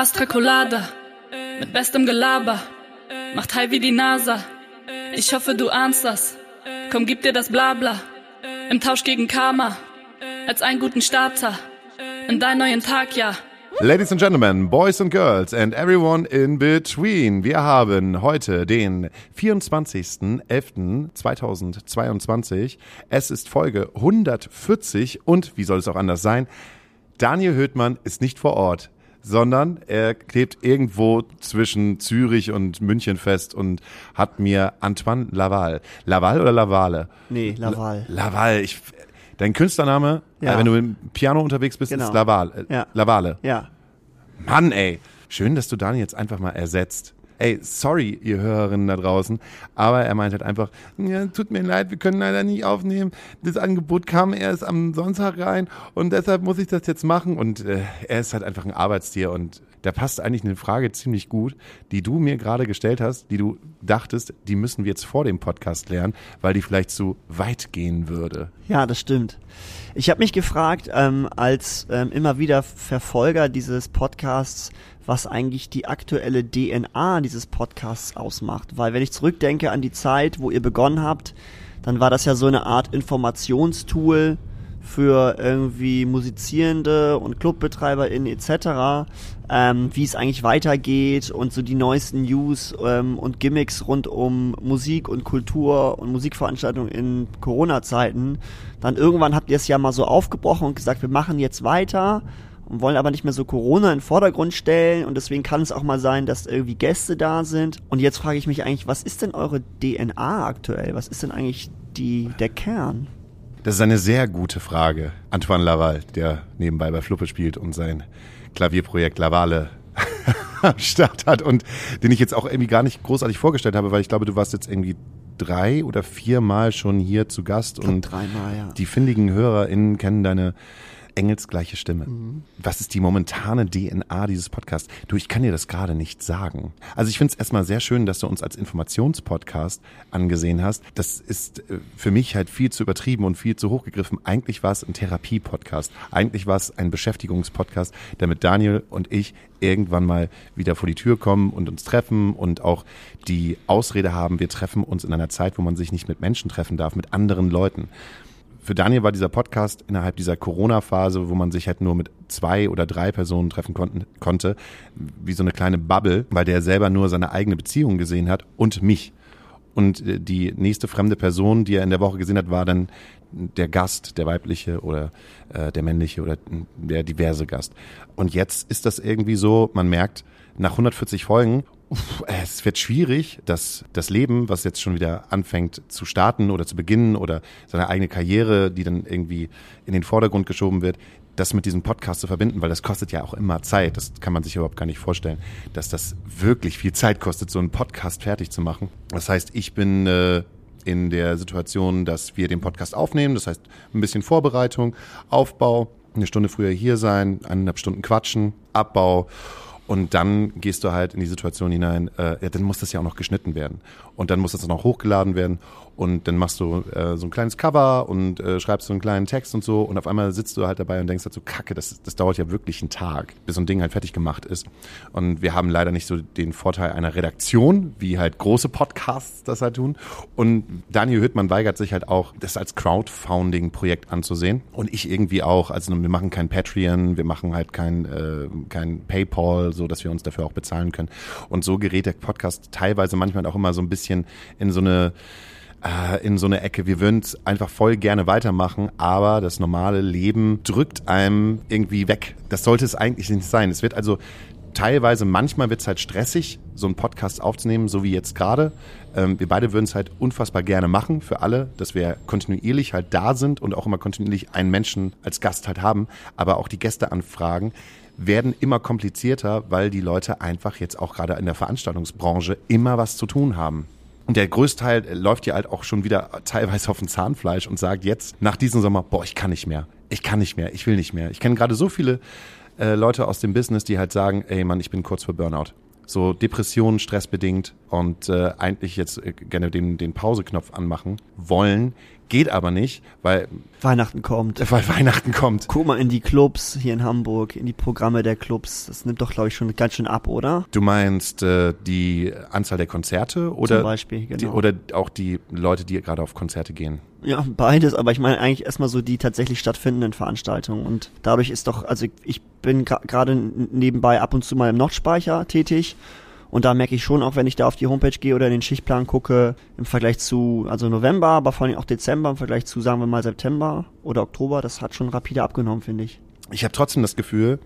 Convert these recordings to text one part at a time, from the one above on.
Astra Colada, mit bestem Gelaber, macht high wie die NASA. Ich hoffe, du ahnst das. Komm, gib dir das Blabla. Im Tausch gegen Karma, als einen guten Starter. In deinen neuen Tag, ja. Ladies and Gentlemen, Boys and Girls and everyone in between. Wir haben heute den 24.11.2022. Es ist Folge 140 und, wie soll es auch anders sein, Daniel Höhtmann ist nicht vor Ort sondern er klebt irgendwo zwischen Zürich und München fest und hat mir Antoine Laval. Laval oder Lavale? Nee, Laval. Laval. Ich, dein Künstlername, Ja. äh, wenn du im Piano unterwegs bist, Genau. ist Laval. Äh, Ja. Lavale. Ja. Mann, ey. Schön, dass du Daniel jetzt einfach mal ersetzt. Ey, sorry, ihr Hörerinnen da draußen, aber er meint halt einfach, ja, tut mir leid, wir können leider nicht aufnehmen. Das Angebot kam erst am Sonntag rein und deshalb muss ich das jetzt machen. Und äh, er ist halt einfach ein Arbeitstier und da passt eigentlich eine Frage ziemlich gut, die du mir gerade gestellt hast, die du dachtest, die müssen wir jetzt vor dem Podcast lernen, weil die vielleicht zu weit gehen würde. Ja, das stimmt. Ich habe mich gefragt, ähm, als ähm, immer wieder Verfolger dieses Podcasts, was eigentlich die aktuelle DNA dieses Podcasts ausmacht. Weil wenn ich zurückdenke an die Zeit, wo ihr begonnen habt, dann war das ja so eine Art Informationstool für irgendwie Musizierende und ClubbetreiberInnen etc., ähm, wie es eigentlich weitergeht und so die neuesten News ähm, und Gimmicks rund um Musik und Kultur und Musikveranstaltungen in Corona-Zeiten. Dann irgendwann habt ihr es ja mal so aufgebrochen und gesagt, wir machen jetzt weiter und wollen aber nicht mehr so Corona in den Vordergrund stellen und deswegen kann es auch mal sein, dass irgendwie Gäste da sind. Und jetzt frage ich mich eigentlich, was ist denn eure DNA aktuell? Was ist denn eigentlich die, der Kern? Das ist eine sehr gute Frage. Antoine Laval, der nebenbei bei Fluppe spielt und sein Klavierprojekt Lavale am Start hat und den ich jetzt auch irgendwie gar nicht großartig vorgestellt habe, weil ich glaube, du warst jetzt irgendwie drei oder viermal schon hier zu Gast und dreimal, ja. die findigen HörerInnen kennen deine engelsgleiche Stimme. Was ist die momentane DNA dieses Podcasts? Du, ich kann dir das gerade nicht sagen. Also ich finde es erstmal sehr schön, dass du uns als Informationspodcast angesehen hast. Das ist äh, für mich halt viel zu übertrieben und viel zu hochgegriffen. Eigentlich war es ein Therapie-Podcast. Eigentlich war es ein Beschäftigungspodcast, damit Daniel und ich irgendwann mal wieder vor die Tür kommen und uns treffen und auch die Ausrede haben, wir treffen uns in einer Zeit, wo man sich nicht mit Menschen treffen darf, mit anderen Leuten für Daniel war dieser Podcast innerhalb dieser Corona-Phase, wo man sich halt nur mit zwei oder drei Personen treffen konnten, konnte, wie so eine kleine Bubble, weil der selber nur seine eigene Beziehung gesehen hat und mich. Und äh, die nächste fremde Person, die er in der Woche gesehen hat, war dann der Gast, der weibliche oder äh, der männliche oder der diverse Gast. Und jetzt ist das irgendwie so, man merkt, nach 140 Folgen, uff, es wird schwierig, dass das Leben, was jetzt schon wieder anfängt zu starten oder zu beginnen oder seine eigene Karriere, die dann irgendwie in den Vordergrund geschoben wird, das mit diesem Podcast zu verbinden, weil das kostet ja auch immer Zeit. Das kann man sich überhaupt gar nicht vorstellen, dass das wirklich viel Zeit kostet, so einen Podcast fertig zu machen. Das heißt, ich bin äh, in der Situation, dass wir den Podcast aufnehmen. Das heißt, ein bisschen Vorbereitung, Aufbau, eine Stunde früher hier sein, eineinhalb Stunden quatschen, Abbau. Und dann gehst du halt in die Situation hinein, äh, ja, dann muss das ja auch noch geschnitten werden. Und dann muss das auch noch hochgeladen werden. Und dann machst du äh, so ein kleines Cover und äh, schreibst so einen kleinen Text und so. Und auf einmal sitzt du halt dabei und denkst halt so, kacke, das, das dauert ja wirklich einen Tag, bis so ein Ding halt fertig gemacht ist. Und wir haben leider nicht so den Vorteil einer Redaktion, wie halt große Podcasts das halt tun. Und Daniel Hüttmann weigert sich halt auch, das als Crowdfunding-Projekt anzusehen. Und ich irgendwie auch. Also wir machen kein Patreon, wir machen halt kein, äh, kein PayPal, so dass wir uns dafür auch bezahlen können. Und so gerät der Podcast teilweise manchmal auch immer so ein bisschen in so eine äh, in so eine Ecke. Wir würden es einfach voll gerne weitermachen, aber das normale Leben drückt einem irgendwie weg. Das sollte es eigentlich nicht sein. Es wird also teilweise, manchmal wird es halt stressig, so einen Podcast aufzunehmen, so wie jetzt gerade. Ähm, wir beide würden es halt unfassbar gerne machen für alle, dass wir kontinuierlich halt da sind und auch immer kontinuierlich einen Menschen als Gast halt haben, aber auch die Gästeanfragen werden immer komplizierter, weil die Leute einfach jetzt auch gerade in der Veranstaltungsbranche immer was zu tun haben. Und der größte Teil läuft ja halt auch schon wieder teilweise auf dem Zahnfleisch und sagt jetzt nach diesem Sommer, boah, ich kann nicht mehr. Ich kann nicht mehr. Ich will nicht mehr. Ich kenne gerade so viele äh, Leute aus dem Business, die halt sagen, ey Mann, ich bin kurz vor Burnout. so Depressionen, stressbedingt und äh, eigentlich jetzt äh, gerne den, den Pauseknopf anmachen wollen, Geht aber nicht, weil Weihnachten kommt. Weil Weihnachten kommt. Guck mal in die Clubs hier in Hamburg, in die Programme der Clubs. Das nimmt doch, glaube ich, schon ganz schön ab, oder? Du meinst äh, die Anzahl der Konzerte oder Zum Beispiel, genau. die, oder auch die Leute, die gerade auf Konzerte gehen? Ja, beides, aber ich meine eigentlich erstmal so die tatsächlich stattfindenden Veranstaltungen. Und dadurch ist doch, also ich bin gerade nebenbei ab und zu mal im Nordspeicher tätig und da merke ich schon, auch wenn ich da auf die Homepage gehe oder in den Schichtplan gucke, im Vergleich zu, also November, aber vor allem auch Dezember, im Vergleich zu, sagen wir mal, September oder Oktober, das hat schon rapide abgenommen, finde ich. Ich habe trotzdem das Gefühl,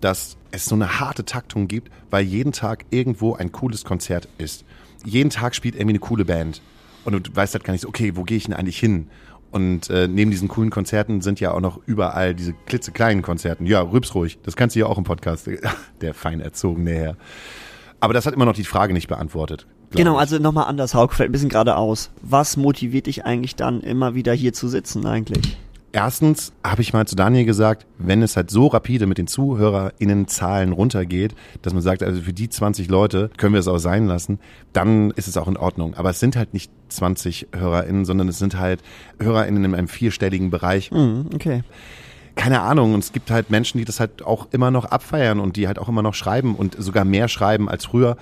dass es so eine harte Taktung gibt, weil jeden Tag irgendwo ein cooles Konzert ist. Jeden Tag spielt irgendwie eine coole Band. Und du weißt halt gar nicht so, okay, wo gehe ich denn eigentlich hin? Und äh, neben diesen coolen Konzerten sind ja auch noch überall diese klitzekleinen Konzerten. Ja, rübs ruhig. Das kannst du ja auch im Podcast. Der fein erzogene Herr. Aber das hat immer noch die Frage nicht beantwortet. Genau, ich. also nochmal anders, Hauk, fällt ein bisschen geradeaus. Was motiviert dich eigentlich dann immer wieder hier zu sitzen eigentlich? Erstens habe ich mal zu Daniel gesagt, wenn es halt so rapide mit den ZuhörerInnen-Zahlen runtergeht, dass man sagt, also für die 20 Leute können wir es auch sein lassen, dann ist es auch in Ordnung. Aber es sind halt nicht 20 HörerInnen, sondern es sind halt HörerInnen in einem vierstelligen Bereich. Mhm, okay keine Ahnung, und es gibt halt Menschen, die das halt auch immer noch abfeiern und die halt auch immer noch schreiben und sogar mehr schreiben als früher.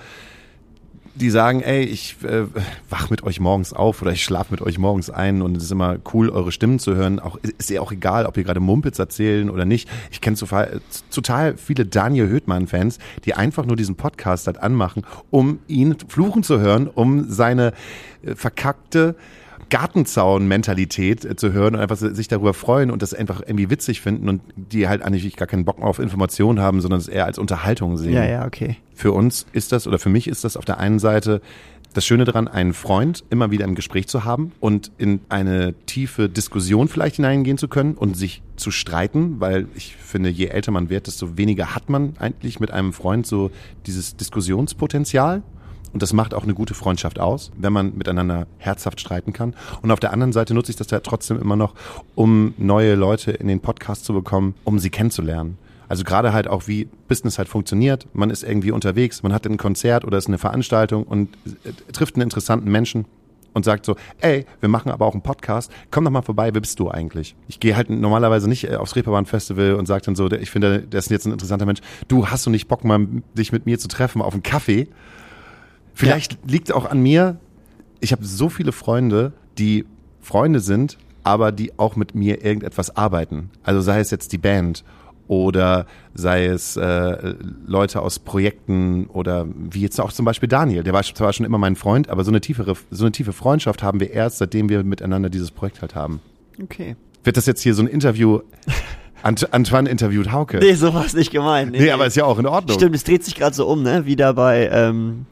Die sagen, ey, ich äh, wach mit euch morgens auf oder ich schlafe mit euch morgens ein und es ist immer cool, eure Stimmen zu hören. Auch ist ja auch egal, ob ihr gerade Mumpitz erzählen oder nicht. Ich kenne total, total viele Daniel Höhtmann-Fans, die einfach nur diesen Podcast halt anmachen, um ihn fluchen zu hören, um seine äh, verkackte Gartenzaun-Mentalität äh, zu hören und einfach sich darüber freuen und das einfach irgendwie witzig finden und die halt eigentlich gar keinen Bock mehr auf Informationen haben, sondern es eher als Unterhaltung sehen. Ja, ja, okay. Für uns ist das oder für mich ist das auf der einen Seite das Schöne daran, einen Freund immer wieder im Gespräch zu haben und in eine tiefe Diskussion vielleicht hineingehen zu können und sich zu streiten, weil ich finde, je älter man wird, desto weniger hat man eigentlich mit einem Freund so dieses Diskussionspotenzial. Und das macht auch eine gute Freundschaft aus, wenn man miteinander herzhaft streiten kann. Und auf der anderen Seite nutze ich das ja trotzdem immer noch, um neue Leute in den Podcast zu bekommen, um sie kennenzulernen. Also gerade halt auch, wie Business halt funktioniert. Man ist irgendwie unterwegs, man hat ein Konzert oder ist eine Veranstaltung und äh, trifft einen interessanten Menschen und sagt so, ey, wir machen aber auch einen Podcast, komm doch mal vorbei, wer bist du eigentlich? Ich gehe halt normalerweise nicht äh, aufs Reeperbahn Festival und sage dann so, ich finde, der ist jetzt ein interessanter Mensch. Du hast du nicht Bock mal dich mit mir zu treffen auf einen Kaffee? Vielleicht ja. liegt auch an mir, ich habe so viele Freunde, die Freunde sind, aber die auch mit mir irgendetwas arbeiten. Also sei es jetzt die Band oder sei es äh, Leute aus Projekten oder wie jetzt auch zum Beispiel Daniel, der war zwar schon immer mein Freund, aber so eine tiefere, so eine tiefe Freundschaft haben wir erst, seitdem wir miteinander dieses Projekt halt haben. Okay. Wird das jetzt hier so ein Interview? Ant Antoine interviewt Hauke. Nee, sowas nicht gemeint. Nee, nee, aber ist ja auch in Ordnung. Stimmt, es dreht sich gerade so um, ne? Wieder bei ähm,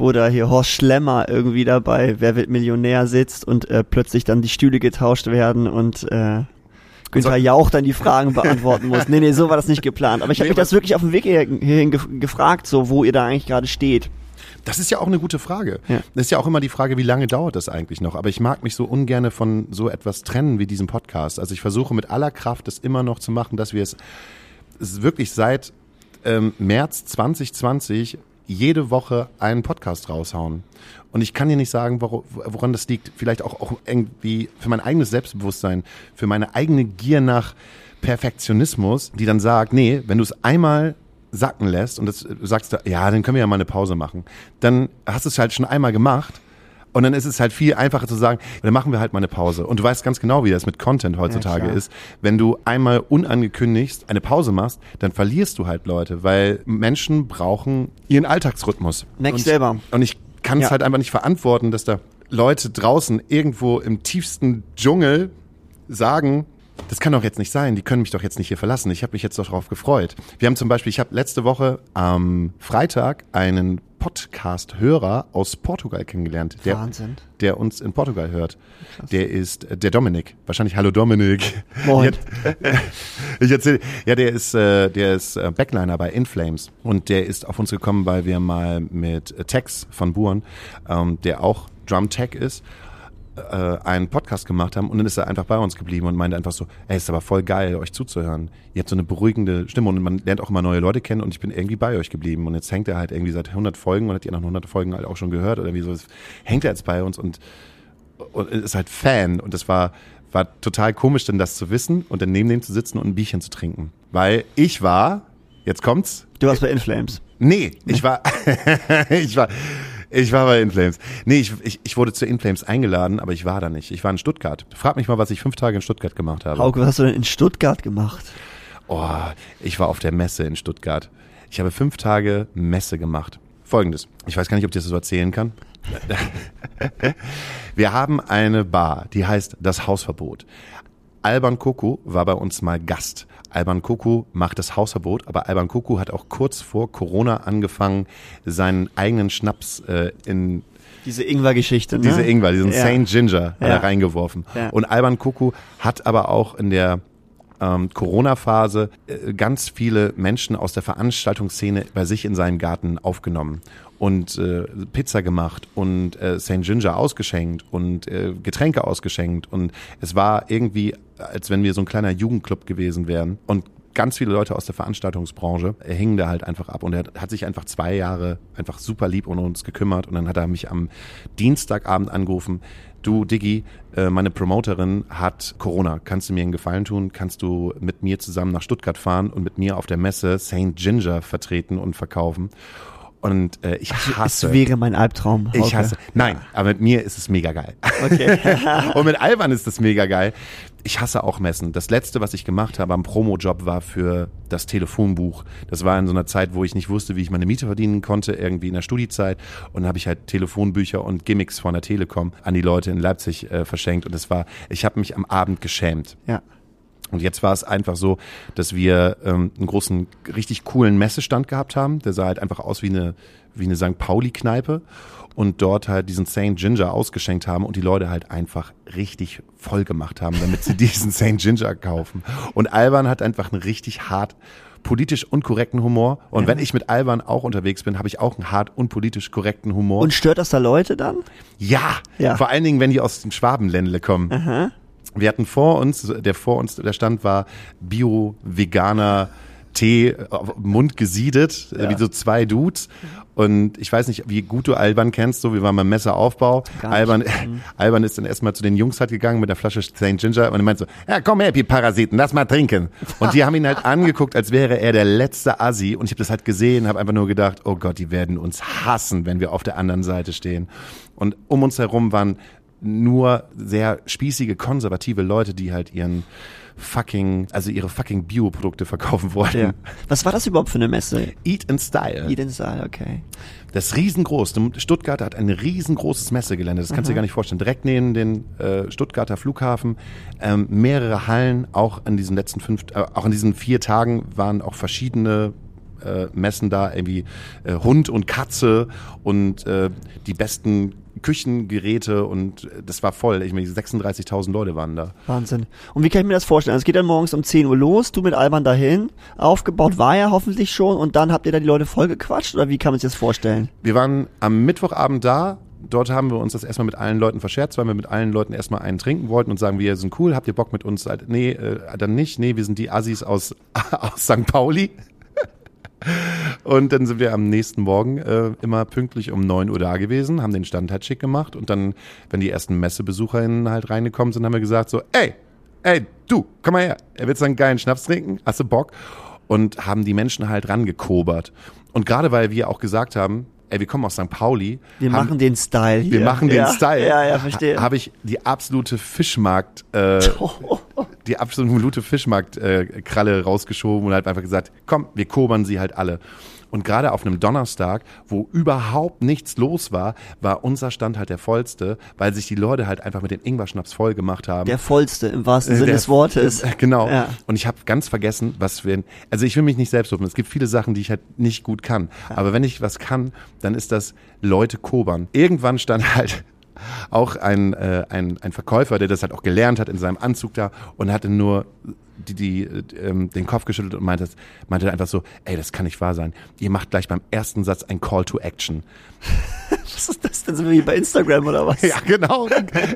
wo da hier Horst Schlemmer irgendwie dabei, wer wird Millionär sitzt und äh, plötzlich dann die Stühle getauscht werden und äh, Günther also, Jauch dann die Fragen beantworten muss. Nee, nee, so war das nicht geplant. Aber ich habe nee, mich das wirklich auf dem Weg hierhin gefragt, so wo ihr da eigentlich gerade steht. Das ist ja auch eine gute Frage. Ja. Das ist ja auch immer die Frage, wie lange dauert das eigentlich noch? Aber ich mag mich so ungerne von so etwas trennen wie diesem Podcast. Also ich versuche mit aller Kraft das immer noch zu machen, dass wir es, es wirklich seit ähm, März 2020 jede Woche einen Podcast raushauen. Und ich kann dir nicht sagen, woran das liegt. Vielleicht auch, auch irgendwie für mein eigenes Selbstbewusstsein, für meine eigene Gier nach Perfektionismus, die dann sagt, nee, wenn du es einmal sacken lässt und das sagst ja, dann können wir ja mal eine Pause machen, dann hast du es halt schon einmal gemacht und dann ist es halt viel einfacher zu sagen, dann machen wir halt mal eine Pause. Und du weißt ganz genau, wie das mit Content heutzutage ja, ist. Wenn du einmal unangekündigt eine Pause machst, dann verlierst du halt Leute, weil Menschen brauchen ihren Alltagsrhythmus. Next selber. Und ich kann es ja. halt einfach nicht verantworten, dass da Leute draußen irgendwo im tiefsten Dschungel sagen, das kann doch jetzt nicht sein, die können mich doch jetzt nicht hier verlassen. Ich habe mich jetzt doch darauf gefreut. Wir haben zum Beispiel, ich habe letzte Woche am Freitag einen Podcast-Hörer aus Portugal kennengelernt, der, Wahnsinn. der uns in Portugal hört. Krass. Der ist der Dominik. Wahrscheinlich Hallo Dominik. Moin. Ich erzähle, ja, der ist, äh, der ist äh, Backliner bei Inflames und der ist auf uns gekommen, weil wir mal mit Tex von Buren, ähm, der auch Drum Tech ist, äh, einen Podcast gemacht haben und dann ist er einfach bei uns geblieben und meinte einfach so, ey, ist aber voll geil, euch zuzuhören. Ihr habt so eine beruhigende Stimme und man lernt auch immer neue Leute kennen und ich bin irgendwie bei euch geblieben und jetzt hängt er halt irgendwie seit 100 Folgen und hat ihr nach 100 Folgen halt auch schon gehört oder wie so, hängt er jetzt bei uns und, und ist halt Fan und das war, war total komisch, denn das zu wissen und dann neben dem zu sitzen und ein Bierchen zu trinken. Weil ich war, jetzt kommt's. Du warst bei Inflames. Nee, ich war, ich war, ich war bei Inflames. Nee, ich, ich, ich wurde zu Inflames eingeladen, aber ich war da nicht. Ich war in Stuttgart. Frag mich mal, was ich fünf Tage in Stuttgart gemacht habe. Hauke, was hast du denn in Stuttgart gemacht? Oh, ich war auf der Messe in Stuttgart. Ich habe fünf Tage Messe gemacht. Folgendes. Ich weiß gar nicht, ob ich das so erzählen kann. Wir haben eine Bar, die heißt Das Hausverbot. Alban Koko war bei uns mal Gast. Alban Koko macht das Hausverbot, aber Alban Koko hat auch kurz vor Corona angefangen, seinen eigenen Schnaps äh, in diese Ingwer-Geschichte, ne? Diese Ingwer, diesen ja. Saint Ginger hat Ja. er reingeworfen. Ja. Und Alban Kuku hat aber auch in der ähm, Corona-Phase äh, ganz viele Menschen aus der Veranstaltungsszene bei sich in seinem Garten aufgenommen und äh, Pizza gemacht und äh, St. Ginger ausgeschenkt und äh, Getränke ausgeschenkt und es war irgendwie, als wenn wir so ein kleiner Jugendclub gewesen wären. Und ganz viele Leute aus der Veranstaltungsbranche hingen da halt einfach ab. Und er hat sich einfach zwei Jahre einfach super lieb um uns gekümmert. Und dann hat er mich am Dienstagabend angerufen, du Diggi, äh, meine Promoterin hat Corona, kannst du mir einen Gefallen tun, kannst du mit mir zusammen nach Stuttgart fahren und mit mir auf der Messe St. Ginger vertreten und verkaufen und äh, ich hasse Es wäre mein Albtraum. ich hasse. Nein, aber mit mir ist es mega geil. Okay. und mit Alban ist es mega geil. Ich hasse auch Messen. Das letzte, was ich gemacht habe am Promo-Job, war für das Telefonbuch. Das war in so einer Zeit, wo ich nicht wusste, wie ich meine Miete verdienen konnte, irgendwie in der Studiezeit. Und dann habe ich halt Telefonbücher und Gimmicks von der Telekom an die Leute in Leipzig äh, verschenkt. Und es war, ich habe mich am Abend geschämt. ja. Und jetzt war es einfach so, dass wir ähm, einen großen, richtig coolen Messestand gehabt haben. Der sah halt einfach aus wie eine, wie eine St. Pauli-Kneipe. Und dort halt diesen St. Ginger ausgeschenkt haben und die Leute halt einfach richtig voll gemacht haben, damit sie diesen St. Ginger kaufen. Und Alban hat einfach einen richtig hart politisch unkorrekten Humor. Und wenn ich mit Alban auch unterwegs bin, habe ich auch einen hart unpolitisch korrekten Humor. Und stört das da Leute dann? Ja, Ja. vor allen Dingen, wenn die aus dem Schwabenländle kommen. Wir hatten vor uns, der vor uns, der Stand war Bio, Veganer, Tee, Mund gesiedet, äh, wie so zwei Dudes. Und ich weiß nicht, wie gut du Alban kennst, so, wir waren beim Messeraufbau. Gar nicht. Alban, Alban ist dann erstmal zu den Jungs halt gegangen mit der Flasche St. Ginger und er meint so, ja, komm her, ihr Parasiten, lass mal trinken. Und die haben ihn halt angeguckt, als wäre er der letzte Assi. Und ich habe das halt gesehen, habe einfach nur gedacht, oh Gott, die werden uns hassen, wenn wir auf der anderen Seite stehen. Und um uns herum waren nur sehr spießige, konservative Leute, die halt ihren fucking, also ihre fucking Bioprodukte verkaufen wollten. Ja. Was war das überhaupt für eine Messe? Eat in Style. Eden Saal, okay. Das ist riesengroß. Stuttgart hat ein riesengroßes Messegelände. Das kannst du dir gar nicht vorstellen. Direkt neben den äh, Stuttgarter Flughafen. Ähm, mehrere Hallen. Auch in diesen letzten fünf, äh, auch in diesen vier Tagen waren auch verschiedene äh, Messen da. Irgendwie äh, Hund und Katze und äh, die besten Küchengeräte und äh, das war voll. Ich meine, 36.000 Leute waren da. Wahnsinn. Und wie kann ich mir das vorstellen? Also es geht dann morgens um 10 Uhr los, du mit Alban dahin, aufgebaut war er hoffentlich schon und dann habt ihr da die Leute vollgequatscht oder wie kann man sich das vorstellen? Wir waren am Mittwochabend da. Dort haben wir uns das erstmal mit allen Leuten verscherzt, weil wir mit allen Leuten erstmal einen trinken wollten und sagen, wir sind cool, habt ihr Bock mit uns? Nee, äh, dann nicht. Nee, wir sind die Assis aus, aus St. Pauli. Und dann sind wir am nächsten Morgen äh, immer pünktlich um 9 Uhr da gewesen, haben den Stand halt schick gemacht und dann, wenn die ersten MessebesucherInnen halt reingekommen sind, haben wir gesagt so, ey, ey, du, komm mal her, er willst du einen geilen Schnaps trinken? Hast du Bock? Und haben die Menschen halt rangekobert. Und gerade weil wir auch gesagt haben, ey, wir kommen aus St. Pauli. Wir haben, machen den Style hier. wir machen den ja, Style. Ja, ja, verstehe. Habe ich die absolute Fischmarkt, äh, die absolute Fischmarkt-Kralle äh, Kralle rausgeschoben und halt einfach gesagt, komm, wir kobern sie halt alle. Und gerade auf einem Donnerstag, wo überhaupt nichts los war, war unser Stand halt der vollste, weil sich die Leute halt einfach mit dem Ingwer-Schnaps voll gemacht haben. Der vollste im wahrsten Äh, Sinne des Wortes. äh, Genau. Ja. Und ich habe ganz vergessen, was wir. Also ich will mich nicht selbst loben. Es gibt viele Sachen, die ich halt nicht gut kann. Aber wenn ich was kann, dann ist das Leute kobern. Irgendwann stand halt auch ein, äh, ein, ein Verkäufer, der das halt auch gelernt hat in seinem Anzug da und hatte nur die, die, äh, ähm, den Kopf geschüttelt und meinte, meinte einfach so, ey, das kann nicht wahr sein. Ihr macht gleich beim ersten Satz ein Call to Action. Was ist das denn? Sind wir wie bei Instagram oder was? Ja, genau.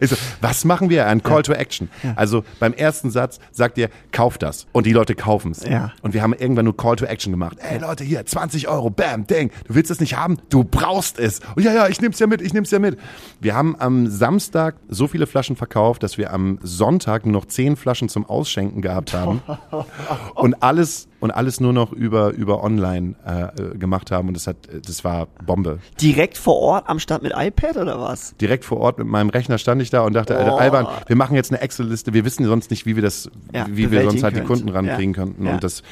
So, was machen wir? Ein Call to Action. Also beim ersten Satz sagt ihr, kauf das. Und die Leute kaufen es. Ja. Und wir haben irgendwann nur Call to Action gemacht. Ey Leute, hier, 20 Euro, bam, ding. Du willst es nicht haben? Du brauchst es. Und ja, ja, ich nehm's ja mit, ich nehm's ja mit. Wir haben am Samstag so viele Flaschen verkauft, dass wir am Sonntag nur noch 10 Flaschen zum Ausschenken gehabt haben. und alles und alles nur noch über über online äh, gemacht haben und das hat das war Bombe. Direkt vor Ort am Stand mit iPad oder was? Direkt vor Ort mit meinem Rechner stand ich da und dachte, Alter, Oh. Alban, wir machen jetzt eine Excel-Liste. Wir wissen sonst nicht, wie wir das, Ja, wie wir sonst halt die bewältigen Kunden rankriegen Ja. könnten. Und das,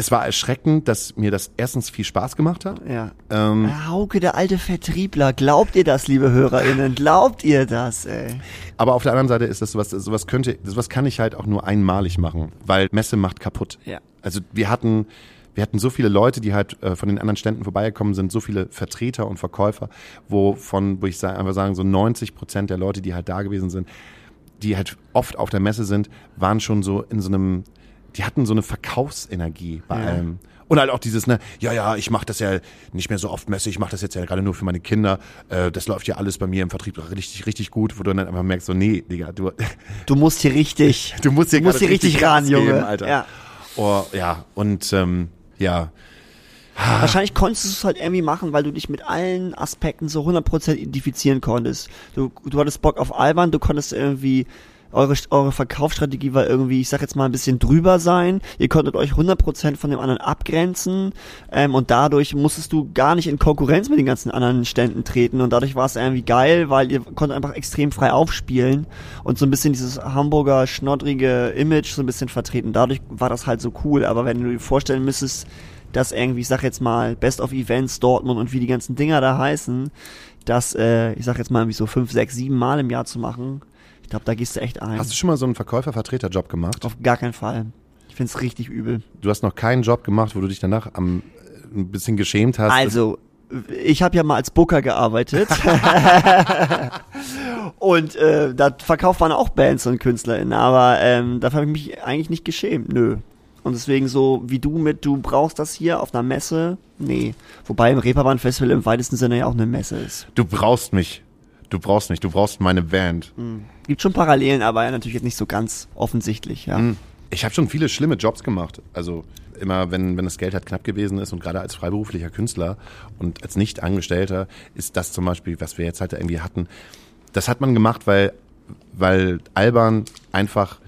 es war erschreckend, dass mir das erstens viel Spaß gemacht hat. Ja. Ähm, Hauke, der alte Vertriebler. Glaubt ihr das, liebe HörerInnen? Glaubt ihr das, ey? aber auf der anderen Seite ist das sowas, sowas könnte, sowas kann ich halt auch nur einmalig machen, weil Messe macht kaputt. Ja. Also wir hatten, wir hatten so viele Leute, die halt äh, von den anderen Ständen vorbeigekommen sind, so viele Vertreter und Verkäufer, wo von, wo ich sa- einfach sagen, so 90 Prozent der Leute, die halt da gewesen sind, die halt oft auf der Messe sind, waren schon so in so einem, die hatten so eine Verkaufsenergie bei Ja. allem. Und halt auch dieses, ne, ja, ja, ich mache das ja nicht mehr so oft Messe, ich mache das jetzt ja gerade nur für meine Kinder. Äh, das läuft ja alles bei mir im Vertrieb richtig, richtig gut, wo du dann einfach merkst, so, nee, Digga, du, Du musst hier richtig. du musst hier, Du musst hier richtig ran, Gas geben, Junge. Alter. Ja. Oh, ja, und ähm, ja, Wahrscheinlich konntest du es halt irgendwie machen, weil du dich mit allen Aspekten so 100% identifizieren konntest. Du, du hattest Bock auf Alban, du konntest irgendwie, eure, eure Verkaufsstrategie war irgendwie, ich sag jetzt mal, ein bisschen drüber sein. Ihr konntet euch 100% von dem anderen abgrenzen ähm, und dadurch musstest du gar nicht in Konkurrenz mit den ganzen anderen Ständen treten und dadurch war es irgendwie geil, weil ihr konntet einfach extrem frei aufspielen und so ein bisschen dieses Hamburger schnoddrige Image so ein bisschen vertreten. Dadurch war das halt so cool, aber wenn du dir vorstellen müsstest, dass irgendwie, ich sag jetzt mal, Best of Events Dortmund und wie die ganzen Dinger da heißen, das, äh, ich sag jetzt mal, irgendwie so fünf, sechs, sieben Mal im Jahr zu machen, ich glaube, da gehst du echt ein. hast du schon mal so einen Verkäufer-Vertreter-Job gemacht? Auf gar keinen Fall. Ich find's richtig übel. Du hast noch keinen Job gemacht, wo du dich danach am, äh, ein bisschen geschämt hast. Also, ich habe ja mal als Booker gearbeitet. und äh, da verkauft man auch Bands und KünstlerInnen, aber ähm, dafür habe ich mich eigentlich nicht geschämt. Nö. Und deswegen so wie du mit, du brauchst das hier auf einer Messe, nee. Wobei im Reeperbahn-Festival im weitesten Sinne ja auch eine Messe ist. Du brauchst mich. Du brauchst mich. Du brauchst meine Band. Gibt schon Parallelen, aber natürlich jetzt nicht so ganz offensichtlich, ja. Hm. Ich habe schon viele schlimme Jobs gemacht. Also immer, wenn, wenn das Geld halt knapp gewesen ist und gerade als freiberuflicher Künstler und als Nicht-Angestellter ist das zum Beispiel, was wir jetzt halt irgendwie hatten, das hat man gemacht, weil, weil Alban einfach,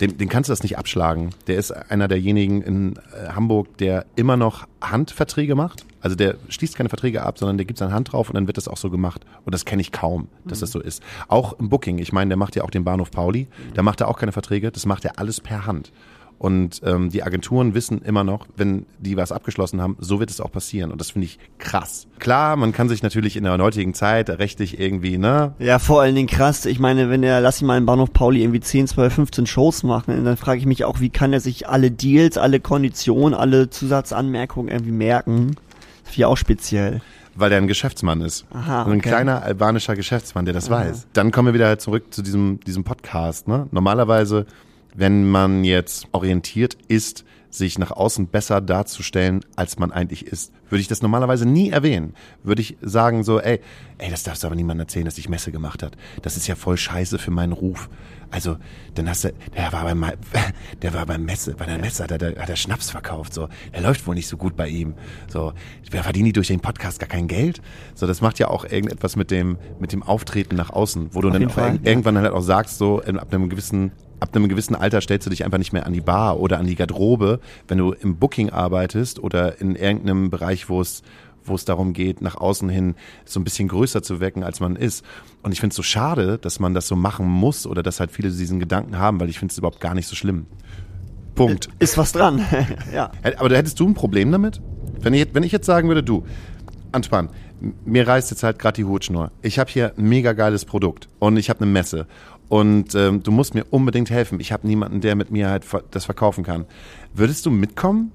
den, den kannst du das nicht abschlagen. Der ist einer derjenigen in äh, Hamburg, der immer noch Handverträge macht. Also der schließt keine Verträge ab, sondern der gibt seine Hand drauf und dann wird das auch so gemacht. Und das kenne ich kaum, dass das so ist. Auch im Booking, ich meine, der macht ja auch den Bahnhof Pauli, da macht er auch keine Verträge, das macht er alles per Hand. Und ähm, die Agenturen wissen immer noch, wenn die was abgeschlossen haben, so wird es auch passieren. Und das finde ich krass. Klar, man kann sich natürlich in der heutigen Zeit rechtlich irgendwie, ne, Ja, vor allen Dingen krass. Ich meine, wenn er, lass ihn mal im Bahnhof Pauli irgendwie 10, 12, 15 Shows machen, dann frage ich mich auch, wie kann er sich alle Deals, alle Konditionen, alle Zusatzanmerkungen irgendwie merken? Das finde ich auch speziell. weil er ein Geschäftsmann ist. Aha, ein okay. kleiner albanischer Geschäftsmann, der das weiß. Dann kommen wir wieder zurück zu diesem, diesem Podcast. Ne? Normalerweise, wenn man jetzt orientiert ist, sich nach außen besser darzustellen, als man eigentlich ist, würde ich das normalerweise nie erwähnen. Würde ich sagen so, ey, ey, das darfst du aber niemandem erzählen, dass ich Messe gemacht hat. Das ist ja voll scheiße für meinen Ruf. Also, dann hast du, der war beim, der war beim Messe, bei der Messe hat er, hat er Schnaps verkauft, so. Der läuft wohl nicht so gut bei ihm. So, wer verdient die durch den Podcast gar kein Geld? So, das macht ja auch irgendetwas mit dem, mit dem Auftreten nach außen, wo du dann jeden auch Fall, irg- ja. irgendwann halt auch sagst, so, ab einem gewissen, ab einem gewissen Alter stellst du dich einfach nicht mehr an die Bar oder an die Garderobe, wenn du im Booking arbeitest oder in irgendeinem Bereich, wo es, wo es darum geht, nach außen hin so ein bisschen größer zu wirken, als man ist. Und ich finde es so schade, dass man das so machen muss oder dass halt viele diesen Gedanken haben, weil ich finde es überhaupt gar nicht so schlimm. Punkt. Ist was dran. ja. Aber da hättest du ein Problem damit? Wenn ich, wenn ich jetzt sagen würde, du, Antoine, mir reißt jetzt halt gerade die Hutschnur. Ich habe hier ein mega geiles Produkt und ich habe eine Messe. Und ähm, du musst mir unbedingt helfen. Ich habe niemanden, der mit mir halt das verkaufen kann. Würdest du mitkommen?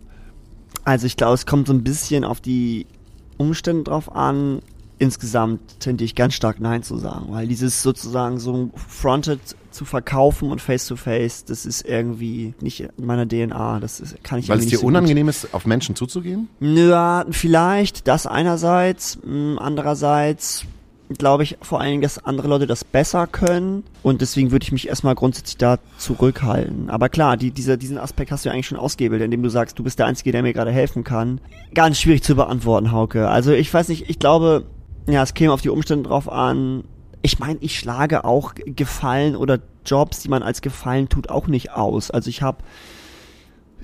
Also ich glaube, es kommt so ein bisschen auf die Umstände drauf an. Insgesamt tendiere ich ganz stark Nein zu sagen, weil dieses sozusagen so fronted zu verkaufen und face to face, das ist irgendwie nicht in meiner DNA. Das ist, kann ich Weil es dir so unangenehm ist, auf Menschen zuzugehen? Gut. Ja, vielleicht das einerseits, andererseits glaube ich vor allen Dingen, dass andere Leute das besser können und deswegen würde ich mich erstmal grundsätzlich da zurückhalten. Aber klar, die, dieser, diesen Aspekt hast du ja eigentlich schon ausgehebelt, indem du sagst, du bist der Einzige, der mir gerade helfen kann. Ganz schwierig zu beantworten, Hauke. Also ich weiß nicht, ich glaube, ja, es käme auf die Umstände drauf an. Ich meine, ich schlage auch Gefallen oder Jobs, die man als Gefallen tut, auch nicht aus. Also ich habe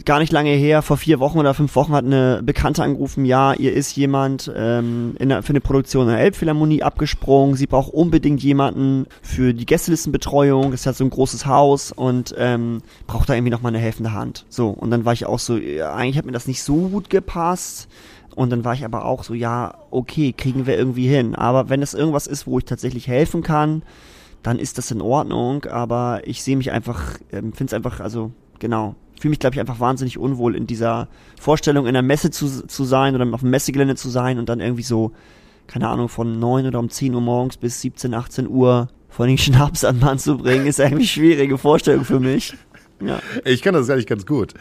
gar nicht lange her, vor vier Wochen oder fünf Wochen hat eine Bekannte angerufen, ja, ihr ist jemand ähm, in der, für eine Produktion in der Elbphilharmonie abgesprungen, sie braucht unbedingt jemanden für die Gästelistenbetreuung, ist halt so ein großes Haus und ähm, braucht da irgendwie nochmal eine helfende Hand. So, und dann war ich auch so, ja, eigentlich hat mir das nicht so gut gepasst. Und dann war ich aber auch so, ja, okay, kriegen wir irgendwie hin. Aber wenn es irgendwas ist, wo ich tatsächlich helfen kann, dann ist das in Ordnung. Aber ich sehe mich einfach, ähm, finde es einfach, also genau, fühle mich, glaube ich, einfach wahnsinnig unwohl in dieser Vorstellung, in der Messe zu, zu sein oder auf dem Messegelände zu sein und dann irgendwie so, keine Ahnung, von neun oder um zehn Uhr morgens bis 17, 18 Uhr vor den Schnaps an Mann zu bringen, ist irgendwie schwierige Vorstellung für mich. Ja. Ich kann das eigentlich ganz gut.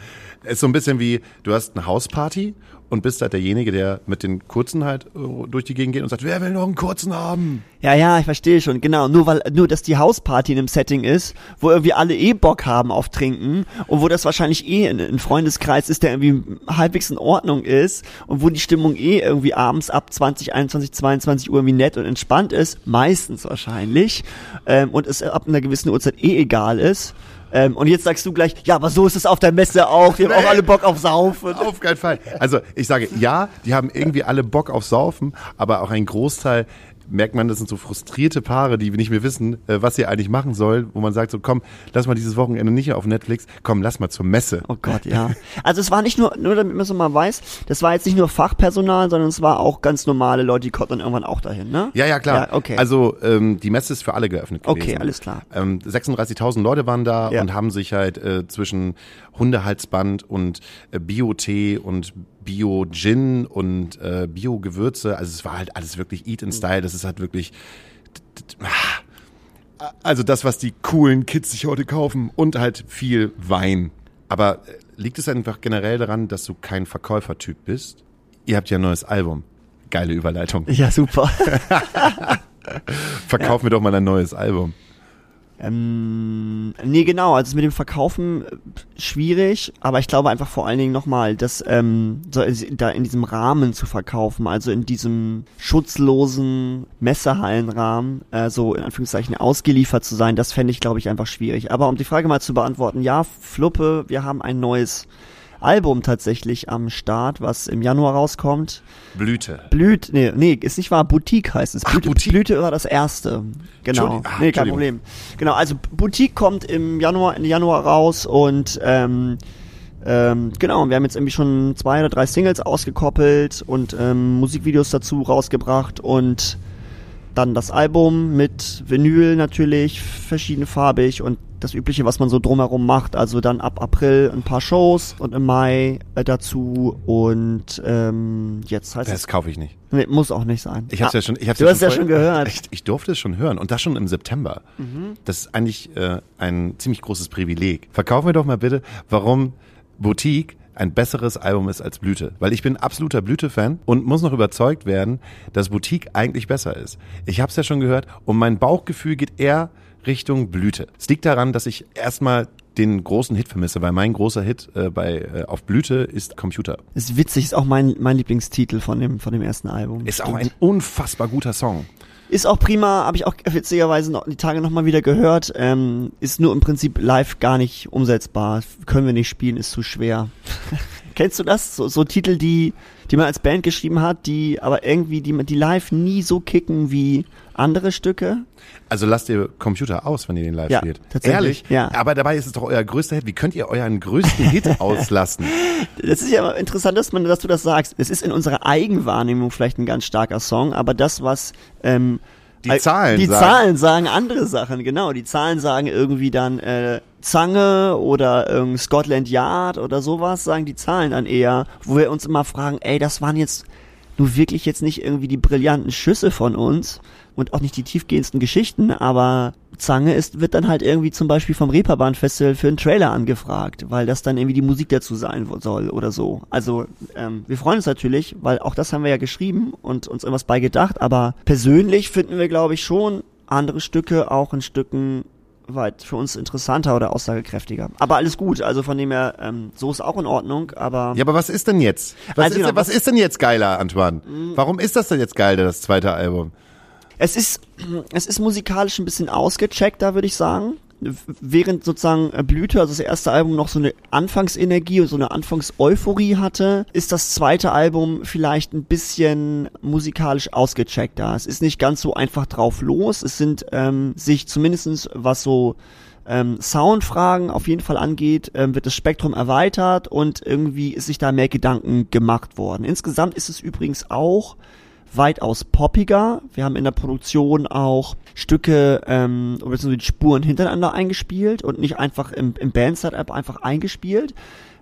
Es ist so ein bisschen wie, du hast eine Hausparty und bist halt derjenige, der mit den kurzen halt äh, durch die Gegend geht und sagt, wer will noch einen kurzen haben? Ja, ja, ich verstehe schon, genau. Nur weil, nur dass die Hausparty in einem Setting ist, wo irgendwie alle eh Bock haben auf Trinken und wo das wahrscheinlich eh ein, ein Freundeskreis ist, der irgendwie halbwegs in Ordnung ist und wo die Stimmung eh irgendwie abends ab 20, 21, 22 Uhr irgendwie nett und entspannt ist, meistens wahrscheinlich, ähm, und es ab einer gewissen Uhrzeit eh egal ist. Ähm, und jetzt sagst du gleich, ja, aber so ist es auf der Messe auch. Die haben auch alle Bock auf Saufen. Auf keinen Fall. Also ich sage, ja, die haben irgendwie alle Bock auf Saufen, aber auch ein Großteil merkt man, das sind so frustrierte Paare, die nicht mehr wissen, äh, was sie eigentlich machen sollen, wo man sagt so, komm, lass mal dieses Wochenende nicht auf Netflix, komm, lass mal zur Messe. Oh Gott, ja. Also es war nicht nur, nur damit man es mal weiß, das war jetzt nicht nur Fachpersonal, sondern es war auch ganz normale Leute, die konnten dann irgendwann auch dahin, ne? Ja, ja, klar. Ja, okay. Also ähm, die Messe ist für alle geöffnet gewesen. Okay, alles klar. Ähm, 36.000 Leute waren da Ja. und haben sich halt äh, zwischen Hundehalsband und äh, Bio-Tee und Bio-Gin und äh, Bio-Gewürze, also es war halt alles wirklich Eat in Style, das ist halt wirklich also das, was die coolen Kids sich heute kaufen und halt viel Wein. Aber äh, liegt es einfach generell daran, dass du kein Verkäufertyp bist? Ihr habt ja ein neues Album. Geile Überleitung. Ja, super. Verkauf mir doch mal ein neues Album. Ähm, nee, genau, also mit dem Verkaufen äh, schwierig, aber ich glaube einfach vor allen Dingen nochmal, dass ähm, so es- da in diesem Rahmen zu verkaufen, also in diesem schutzlosen Messehallenrahmen, äh, so in Anführungszeichen ausgeliefert zu sein, das fände ich, glaube ich, einfach schwierig. Aber um die Frage mal zu beantworten, ja, Fluppe, wir haben ein neues Album tatsächlich am Start, was im Januar rauskommt. Blüte. Blüt, nee, nee, ist nicht wahr, Boutique heißt es. Ach, Blüte, Boutique. Blüte war das erste. Genau. Entschuldigung. Ah, nee, kein. Problem. Genau, also Boutique kommt im Januar, Ende Januar raus und ähm, ähm, genau, wir haben jetzt irgendwie schon zwei oder drei Singles ausgekoppelt und ähm, Musikvideos dazu rausgebracht und dann das Album mit Vinyl natürlich, verschiedenfarbig und das übliche, was man so drumherum macht. Also dann ab April ein paar Shows und im Mai äh, dazu und ähm, jetzt heißt Das es. kaufe ich nicht. Nee, muss auch nicht sein. Ich hab's Ah, ja schon, ich hab's du hast ja vorher- schon gehört. Mhm. Ich, ich durfte es schon hören und das schon im September. Das ist eigentlich äh, ein ziemlich großes Privileg. Verkauf mir doch mal bitte, warum Boutique ein besseres Album ist als Blüte. Weil ich bin absoluter Blüte-Fan und muss noch überzeugt werden, dass Boutique eigentlich besser ist. Ich habe es ja schon gehört und mein Bauchgefühl geht eher Richtung Blüte. Es liegt daran, dass ich erstmal den großen Hit vermisse, weil mein großer Hit äh, bei äh, auf Blüte ist Computer. Ist witzig, ist auch mein, mein Lieblingstitel von dem, von dem ersten Album. Ist auch ein unfassbar guter Song. Ist auch prima, habe ich auch witzigerweise noch die Tage nochmal wieder gehört. Ähm, ist nur im Prinzip live gar nicht umsetzbar. Können wir nicht spielen, ist zu schwer. Kennst du das? So, so Titel, die, die man als Band geschrieben hat, die aber irgendwie, die, die live nie so kicken wie andere Stücke? Also lasst ihr Computer aus, wenn ihr den live Ja, spielt. tatsächlich, Ehrlich? ja. Aber dabei ist es doch euer größter Hit. Wie könnt ihr euren größten Hit auslassen? Das ist ja aber interessant, dass, man, dass du das sagst. Es ist in unserer Eigenwahrnehmung vielleicht ein ganz starker Song, aber das, was ähm, Die Zahlen die sagen. Zahlen sagen andere Sachen, genau. Die Zahlen sagen irgendwie dann äh, Zange oder ähm, Scotland Yard oder sowas, sagen die Zahlen dann eher, wo wir uns immer fragen, ey, das waren jetzt nur wirklich jetzt nicht irgendwie die brillanten Schüsse von uns und auch nicht die tiefgehendsten Geschichten, aber Zange ist, wird dann halt irgendwie zum Beispiel vom Reeperbahn Festival für einen Trailer angefragt, weil das dann irgendwie die Musik dazu sein soll oder so. Also ähm, wir freuen uns natürlich, weil auch das haben wir ja geschrieben und uns irgendwas bei gedacht, aber persönlich finden wir, glaube ich, schon andere Stücke auch in Stücken weit für uns interessanter oder aussagekräftiger. Aber alles gut, also von dem her, ähm, so ist auch in Ordnung, aber. Ja, aber was ist denn jetzt? Was, Also ist, genau, was was- ist denn jetzt geiler, Antoine? Warum ist das denn jetzt geil, das zweite Album? Es ist, es ist musikalisch ein bisschen ausgecheckter, würde ich sagen. Während sozusagen äh, Blüte, also das erste Album, noch so eine Anfangsenergie und so eine Anfangseuphorie hatte, ist das zweite Album vielleicht ein bisschen musikalisch ausgecheckter. Es ist nicht ganz so einfach drauf los. Es sind ähm, sich zumindestens was so ähm, Soundfragen auf jeden Fall angeht, ähm, wird das Spektrum erweitert und irgendwie ist sich da mehr Gedanken gemacht worden. Insgesamt ist es übrigens auch weitaus poppiger. Wir haben in der Produktion auch Stücke, ähm, beziehungsweise die Spuren hintereinander eingespielt und nicht einfach im, im Band-Setup einfach eingespielt.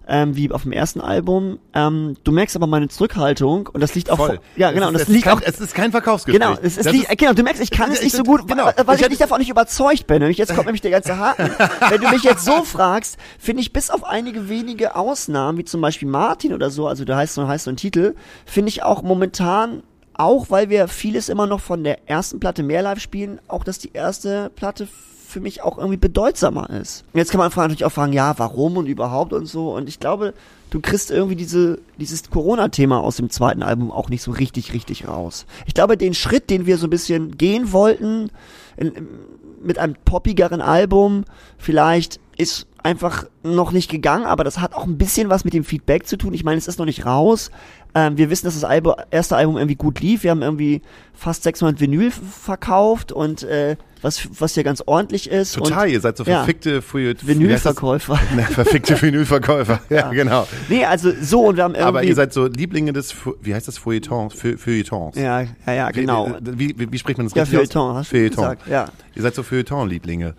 Ähm, wie auf dem ersten Album. Ähm, du merkst aber meine Zurückhaltung und das liegt auch Voll. ja genau, Es und ist, das es liegt ist kein, auch Es ist kein Verkaufsgespräch. Genau, es ist, Das liegt, genau, du merkst, ich kann es ich- nicht so gut, genau. weil, Ich ich, nicht davon nicht überzeugt bin. Nämlich jetzt kommt nämlich der ganze Haken. Wenn du mich jetzt so fragst, finde ich bis auf einige wenige Ausnahmen, wie zum Beispiel Martin oder so, also der heißt so, heißt so ein Titel, finde ich auch momentan, auch weil wir vieles immer noch von der ersten Platte mehr live spielen, auch dass die erste Platte für mich auch irgendwie bedeutsamer ist. Jetzt kann man natürlich auch fragen, ja, warum und überhaupt und so. Und ich glaube, du kriegst irgendwie diese, dieses Corona-Thema aus dem zweiten Album auch nicht so richtig, richtig raus. Ich glaube, den Schritt, den wir so ein bisschen gehen wollten, in, in, mit einem poppigeren Album, vielleicht ist einfach noch nicht gegangen, aber das hat auch ein bisschen was mit dem Feedback zu tun. Ich meine, es ist noch nicht raus. Ähm, wir wissen, dass das Albu erste Album irgendwie gut lief. Wir haben irgendwie fast 600 Vinyl verkauft und äh, was, was ja ganz ordentlich ist. Total, und, ihr seid so ja. verfickte Vinylverkäufer. wie heißt das? Ne, verfickte Vinylverkäufer. Ja, genau. Nee, also so und wir haben irgendwie. Aber ihr seid so Lieblinge des, wie heißt das, Feuilletons? Feu- Feuilletons. ja, ja, ja, genau. Wie, wie, wie spricht man das Ja, richtig aus? Feuilleton, hast du Feuilleton. gesagt, ja. Ihr seid so Feuilleton-Lieblinge.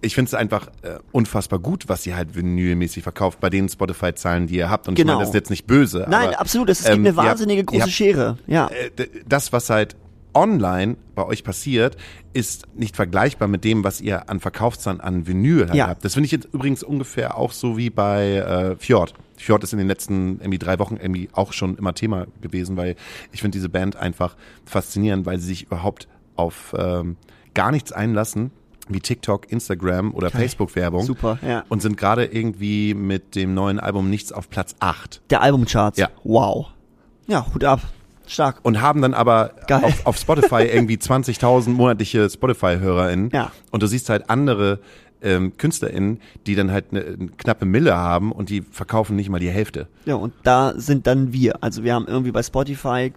Ich finde es einfach äh, unfassbar gut, was ihr halt vinylmäßig verkauft bei den Spotify-Zahlen, die ihr habt. Und ich Genau. meine, das ist jetzt nicht böse. Nein, aber, absolut. Es gibt ähm, eine ihr habt- wahnsinnige ihr große habt, Schere. Ja. äh, das, was halt online bei euch passiert, ist nicht vergleichbar mit dem, was ihr an Verkaufszahlen an Vinyl halt Ja. habt. Das finde ich jetzt übrigens ungefähr auch so wie bei äh, Fjord. Fjord ist in den letzten irgendwie drei Wochen irgendwie auch schon immer Thema gewesen, weil ich finde diese Band einfach faszinierend, weil sie sich überhaupt auf ähm, gar nichts einlassen, wie TikTok, Instagram oder Facebook-Werbung. Super, ja. Und sind gerade irgendwie mit dem neuen Album Nichts auf Platz 8. Der Albumcharts. Ja. Wow. Ja, Hut ab. Stark. und haben dann aber auf, auf Spotify irgendwie 20.000 monatliche Spotify-HörerInnen. Ja. Und du siehst halt andere ähm, KünstlerInnen, die dann halt eine, eine knappe Mille haben und die verkaufen nicht mal die Hälfte. Ja, und da sind dann wir. Also wir haben irgendwie bei Spotify,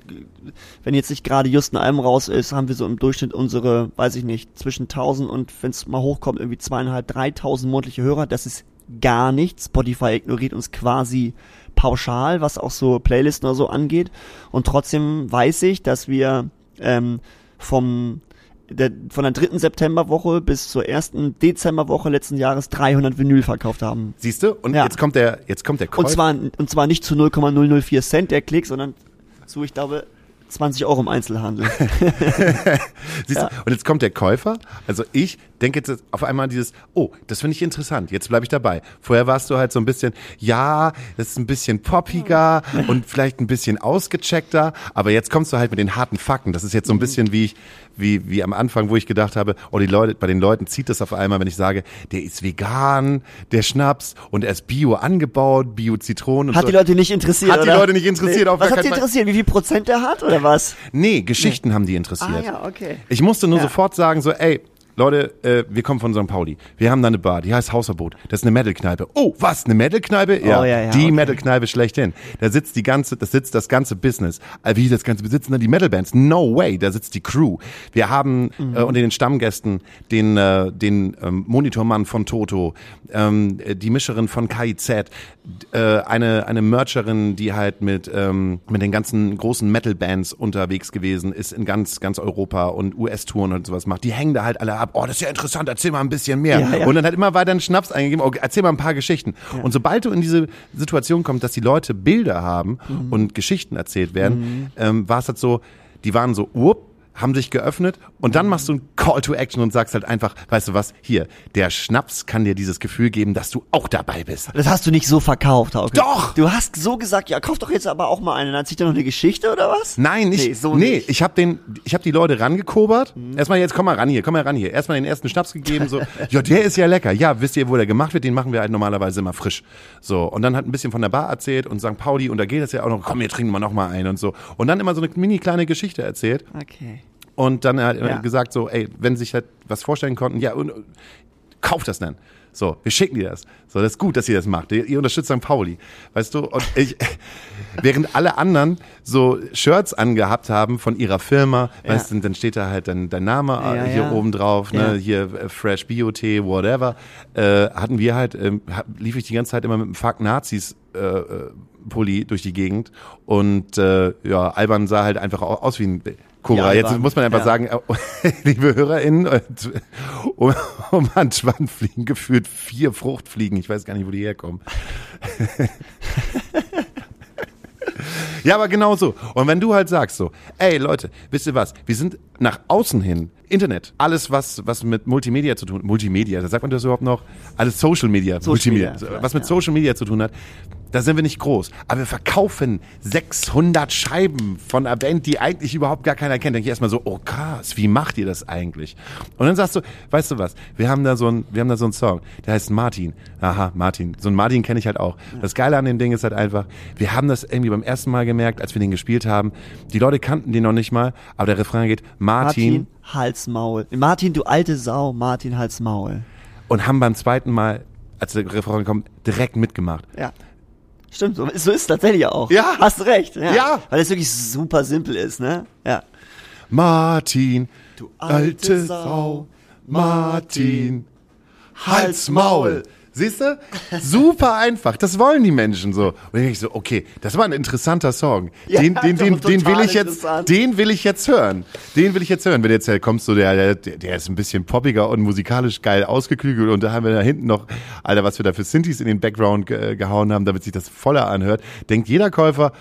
wenn jetzt nicht gerade just ein Album raus ist, haben wir so im Durchschnitt unsere, weiß ich nicht, zwischen 1000 und wenn es mal hochkommt, irgendwie zweieinhalb, 3000 monatliche Hörer. Das ist gar nichts. Spotify ignoriert uns quasi pauschal, was auch so Playlisten oder so angeht. Und trotzdem weiß ich, dass wir ähm, vom der, von der dritten Septemberwoche bis zur ersten Dezemberwoche letzten Jahres 300 Vinyl verkauft haben. Siehst du? Und Ja. jetzt kommt der, jetzt kommt der Käufer. Und zwar, und zwar nicht zu 0,004 Cent der Klick, sondern zu, ich glaube, 20 Euro im Einzelhandel. Siehst Ja. du? Und jetzt kommt der Käufer. Also ich denke jetzt auf einmal dieses, oh, das finde ich interessant. Jetzt bleibe ich dabei. Vorher warst du halt so ein bisschen, ja, das ist ein bisschen poppiger und vielleicht ein bisschen ausgecheckter. Aber jetzt kommst du halt mit den harten Fakten. Das ist jetzt so ein bisschen wie ich, wie, wie am Anfang, wo ich gedacht habe, oh, die Leute, bei den Leuten zieht das auf einmal, wenn ich sage, der ist vegan, der Schnaps und er ist bio angebaut, bio Zitronen und Hat so. die Leute nicht interessiert, Hat die oder? Leute nicht interessiert, auf Was hat die interessiert? Wie viel Prozent der hat, oder was? Nee, Geschichten haben die interessiert. Ah, ja, okay. Ich musste nur Ja. sofort sagen, so, ey, Leute, äh, wir kommen von St. Pauli. Wir haben da eine Bar, die heißt Hausverbot. Das ist eine Metal-Kneipe. Oh, was, eine Metal-Kneipe? Ja, Oh, ja, ja, die okay. Metal-Kneipe schlechthin. Da sitzt die ganze, das sitzt das ganze Business. Äh, wie das ganze besitzen dann die Metal-Bands? No way, da sitzt die Crew. Wir haben Mhm. äh, unter den Stammgästen den, äh, den ähm, Monitormann von Toto, ähm, äh, die Mischerin von KIZ, äh, eine, eine Mercherin, die halt mit, ähm, mit den ganzen großen Metal-Bands unterwegs gewesen ist in ganz, ganz Europa und US-Touren und sowas macht. Die hängen da halt alle ab. Ab. Oh, das ist ja interessant, erzähl mal ein bisschen mehr. Ja, ja. Und dann hat immer weiter einen Schnaps eingegeben, okay, erzähl mal ein paar Geschichten. Und sobald du in diese Situation kommst, dass die Leute Bilder haben Mhm. und Geschichten erzählt werden, ähm, war es halt so, die waren so, up, haben sich geöffnet und dann machst du ein Call to Action und sagst halt einfach, weißt du was, hier, der Schnaps kann dir dieses Gefühl geben, dass du auch dabei bist. Das hast du nicht so verkauft, Hauke. Doch! Du hast so gesagt, ja, kauf doch jetzt aber auch mal einen. Dann erzählt er noch eine Geschichte oder was? Nein, nicht. Nee, so nee, nicht. Mhm. ich habe den, ich habe die Leute rangekobert. Erstmal jetzt komm mal ran hier, komm mal ran hier. Erstmal den ersten Schnaps gegeben, so, ja, der ist ja lecker. Ja, wisst ihr, wo der gemacht wird? Den machen wir halt normalerweise immer frisch. So und dann hat ein bisschen von der Bar erzählt und St. Pauli und da geht es ja auch noch. Komm, wir trinken mal noch mal ein und so. Und dann immer so eine mini kleine Geschichte erzählt Okay. Und dann hat er Ja. gesagt so, ey, wenn sie sich halt was vorstellen konnten, ja, und, kauft das dann. So, wir schicken dir das. So, das ist gut, dass ihr das macht. Ihr, ihr unterstützt St. Pauli. Weißt du? Und ich, während alle anderen so Shirts angehabt haben von ihrer Firma, Ja. weißt du, dann steht da halt dein, dein Name äh, Ja, hier ja. oben drauf, ne, hier äh, Fresh Bio-Tee, whatever, äh, hatten wir halt, ähm, ha- lief ich die ganze Zeit immer mit einem Fuck Nazis äh, äh, Pulli durch die Gegend und äh, ja, Alban sah halt einfach au- aus wie ein Cobra. Jetzt muss man einfach ja. sagen, äh, liebe HörerInnen, äh, um, um einen Schwanz fliegen gefühlt vier Fruchtfliegen. Ich weiß gar nicht, wo die herkommen. Ja, aber genau so. Und wenn du halt sagst so, ey Leute, wisst ihr was? Wir sind nach außen hin, Internet, alles was, was mit Multimedia zu tun, Multimedia, da sagt man das überhaupt noch? Alles Social Media, Social Multimedia, Media, was mit. Social Media zu tun hat, da sind wir nicht groß. Aber wir verkaufen 600 Scheiben von einer Band, die eigentlich überhaupt gar keiner kennt. Denke ich erstmal so, oh krass, wie macht ihr das eigentlich? Und dann sagst du, weißt du was? Wir haben da so ein, wir haben da so einen Song, der heißt Martin. Aha, Martin. So einen Martin kenne ich halt auch. Das Geile an dem Ding ist halt einfach, wir haben das irgendwie beim ersten Mal gemerkt, als wir den gespielt haben. Die Leute kannten den noch nicht mal, aber der Refrain geht Martin, Martin, Hals, Maul. Martin, du alte Sau. Martin, Hals, Maul. und haben beim zweiten Mal, als der Refrain kommt, direkt mitgemacht. Ja. Stimmt, so, so ist es tatsächlich auch. Ja. Hast recht. Ja. Ja. Weil es wirklich super simpel ist, ne? Ja. Martin, du alte alte Sau, Martin, Hals, Maul. Siehst du? Super einfach. Das wollen die Menschen so. Und dann denke ich so, okay, das war ein interessanter Song. Ja, Den, den, den, den will ich jetzt, den will ich jetzt hören. Den will ich jetzt hören. Wenn jetzt halt kommst, so der, der, der ist ein bisschen poppiger und musikalisch geil ausgeklügelt und da haben wir da hinten noch, Alter, was wir da für Synthes in den Background ge gehauen haben, damit sich das voller anhört, denkt jeder Käufer,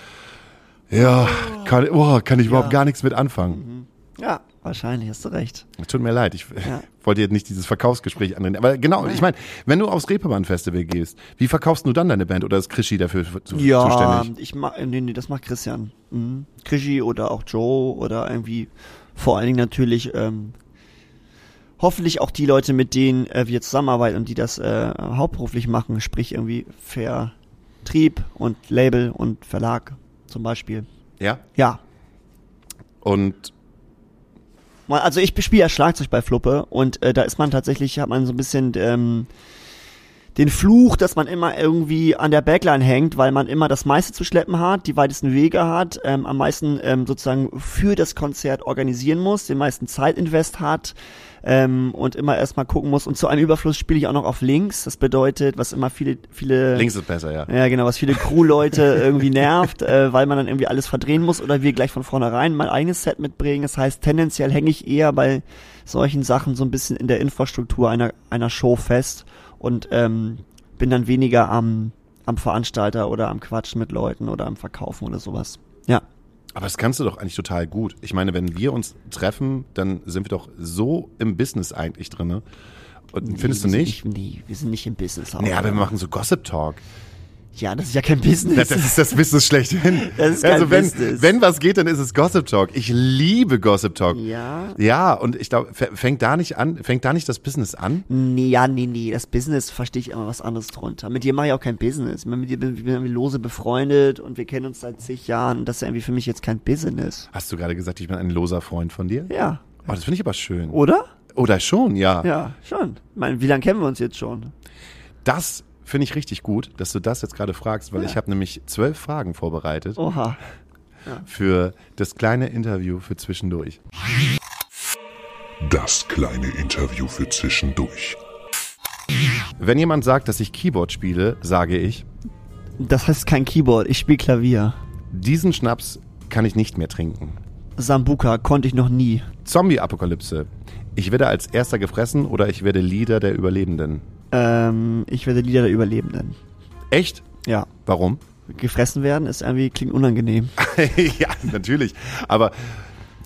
ja, kann, oh, kann ich überhaupt gar nichts mit anfangen. Ja, wahrscheinlich, hast du recht. Tut mir leid, ich Ja. Wollte jetzt nicht dieses Verkaufsgespräch anreden. Aber genau, ich meine, wenn du aufs Reeperbahn-Festival gehst, wie verkaufst du dann deine Band oder ist Krischi dafür zu, Ja, zuständig? ich mach, nee, nee, das macht Christian. Mhm. Krischi oder auch Joe oder irgendwie vor allen Dingen natürlich ähm, hoffentlich auch die Leute, mit denen äh, wir zusammenarbeiten und die das äh, hauptberuflich machen, sprich irgendwie Vertrieb und Label und Verlag zum Beispiel. Ja. Ja, Und Mal- Also ich spiele ja Schlagzeug bei Fluppe und äh, da ist man tatsächlich, hat man so ein bisschen ähm, den Fluch, dass man immer irgendwie an der Backline hängt, weil man immer das meiste zu schleppen hat, die weitesten Wege hat, ähm, am meisten ähm, sozusagen für das Konzert organisieren muss, den meisten Zeitinvest hat ähm, und immer erstmal gucken muss. Und zu einem Überfluss spiele ich auch noch auf links. Das bedeutet, was immer viele, viele links ist besser, ja. ja, genau, was viele Crew-Leute irgendwie nervt, äh, weil man dann irgendwie alles verdrehen muss oder wir gleich von vornherein mein eigenes Set mitbringen. Das heißt, tendenziell hänge ich eher bei solchen Sachen so ein bisschen in der Infrastruktur einer, einer Show fest und ähm, bin dann weniger am, am Veranstalter oder am Quatschen mit Leuten oder am Verkaufen oder sowas. Ja. Aber das kannst du doch eigentlich total gut. Ich meine, wenn wir uns treffen, dann sind wir doch so im Business eigentlich drinne. Und findest du sind nicht? Nee, wir sind nicht im Business. Nee, aber wir machen so Gossip Talk. Ja, das ist ja kein Business. Das, das ist das Business schlechthin. Das ist kein also wenn, Business. wenn was geht, dann ist es Gossip Talk. Ich liebe Gossip Talk. ja. Ja, und ich glaube, fängt da nicht an, fängt da nicht das Business an? Nee, ja, nee, nee, das Business verstehe ich immer was anderes drunter. Mit dir mache ich auch kein Business. Mit dir bin ich irgendwie lose befreundet und wir kennen uns seit zig Jahren. Das ist ja irgendwie für mich jetzt kein Business. Hast du gerade gesagt, ich bin ein loser Freund von dir? Ja. Oh, das finde ich aber schön. Oder? Oder schon, ja. Ja, schon. Ich meine, wie lange kennen wir uns jetzt schon? Das finde ich richtig gut, dass du das jetzt gerade fragst, weil Ja. ich habe nämlich zwölf Fragen vorbereitet Oha. für das kleine Interview für zwischendurch. Das kleine Interview für zwischendurch. Wenn jemand sagt, dass ich Keyboard spiele, sage ich, Das heißt kein Keyboard, ich spiele Klavier. diesen Schnaps kann ich nicht mehr trinken. Sambuka konnte ich noch nie. Zombie-Apokalypse. Ich werde als erster gefressen oder ich werde Leader der Überlebenden. Ähm, ich werde Lieder der Überlebenden. Echt? Ja. Warum? Gefressen werden ist irgendwie, klingt unangenehm. ja, natürlich. Aber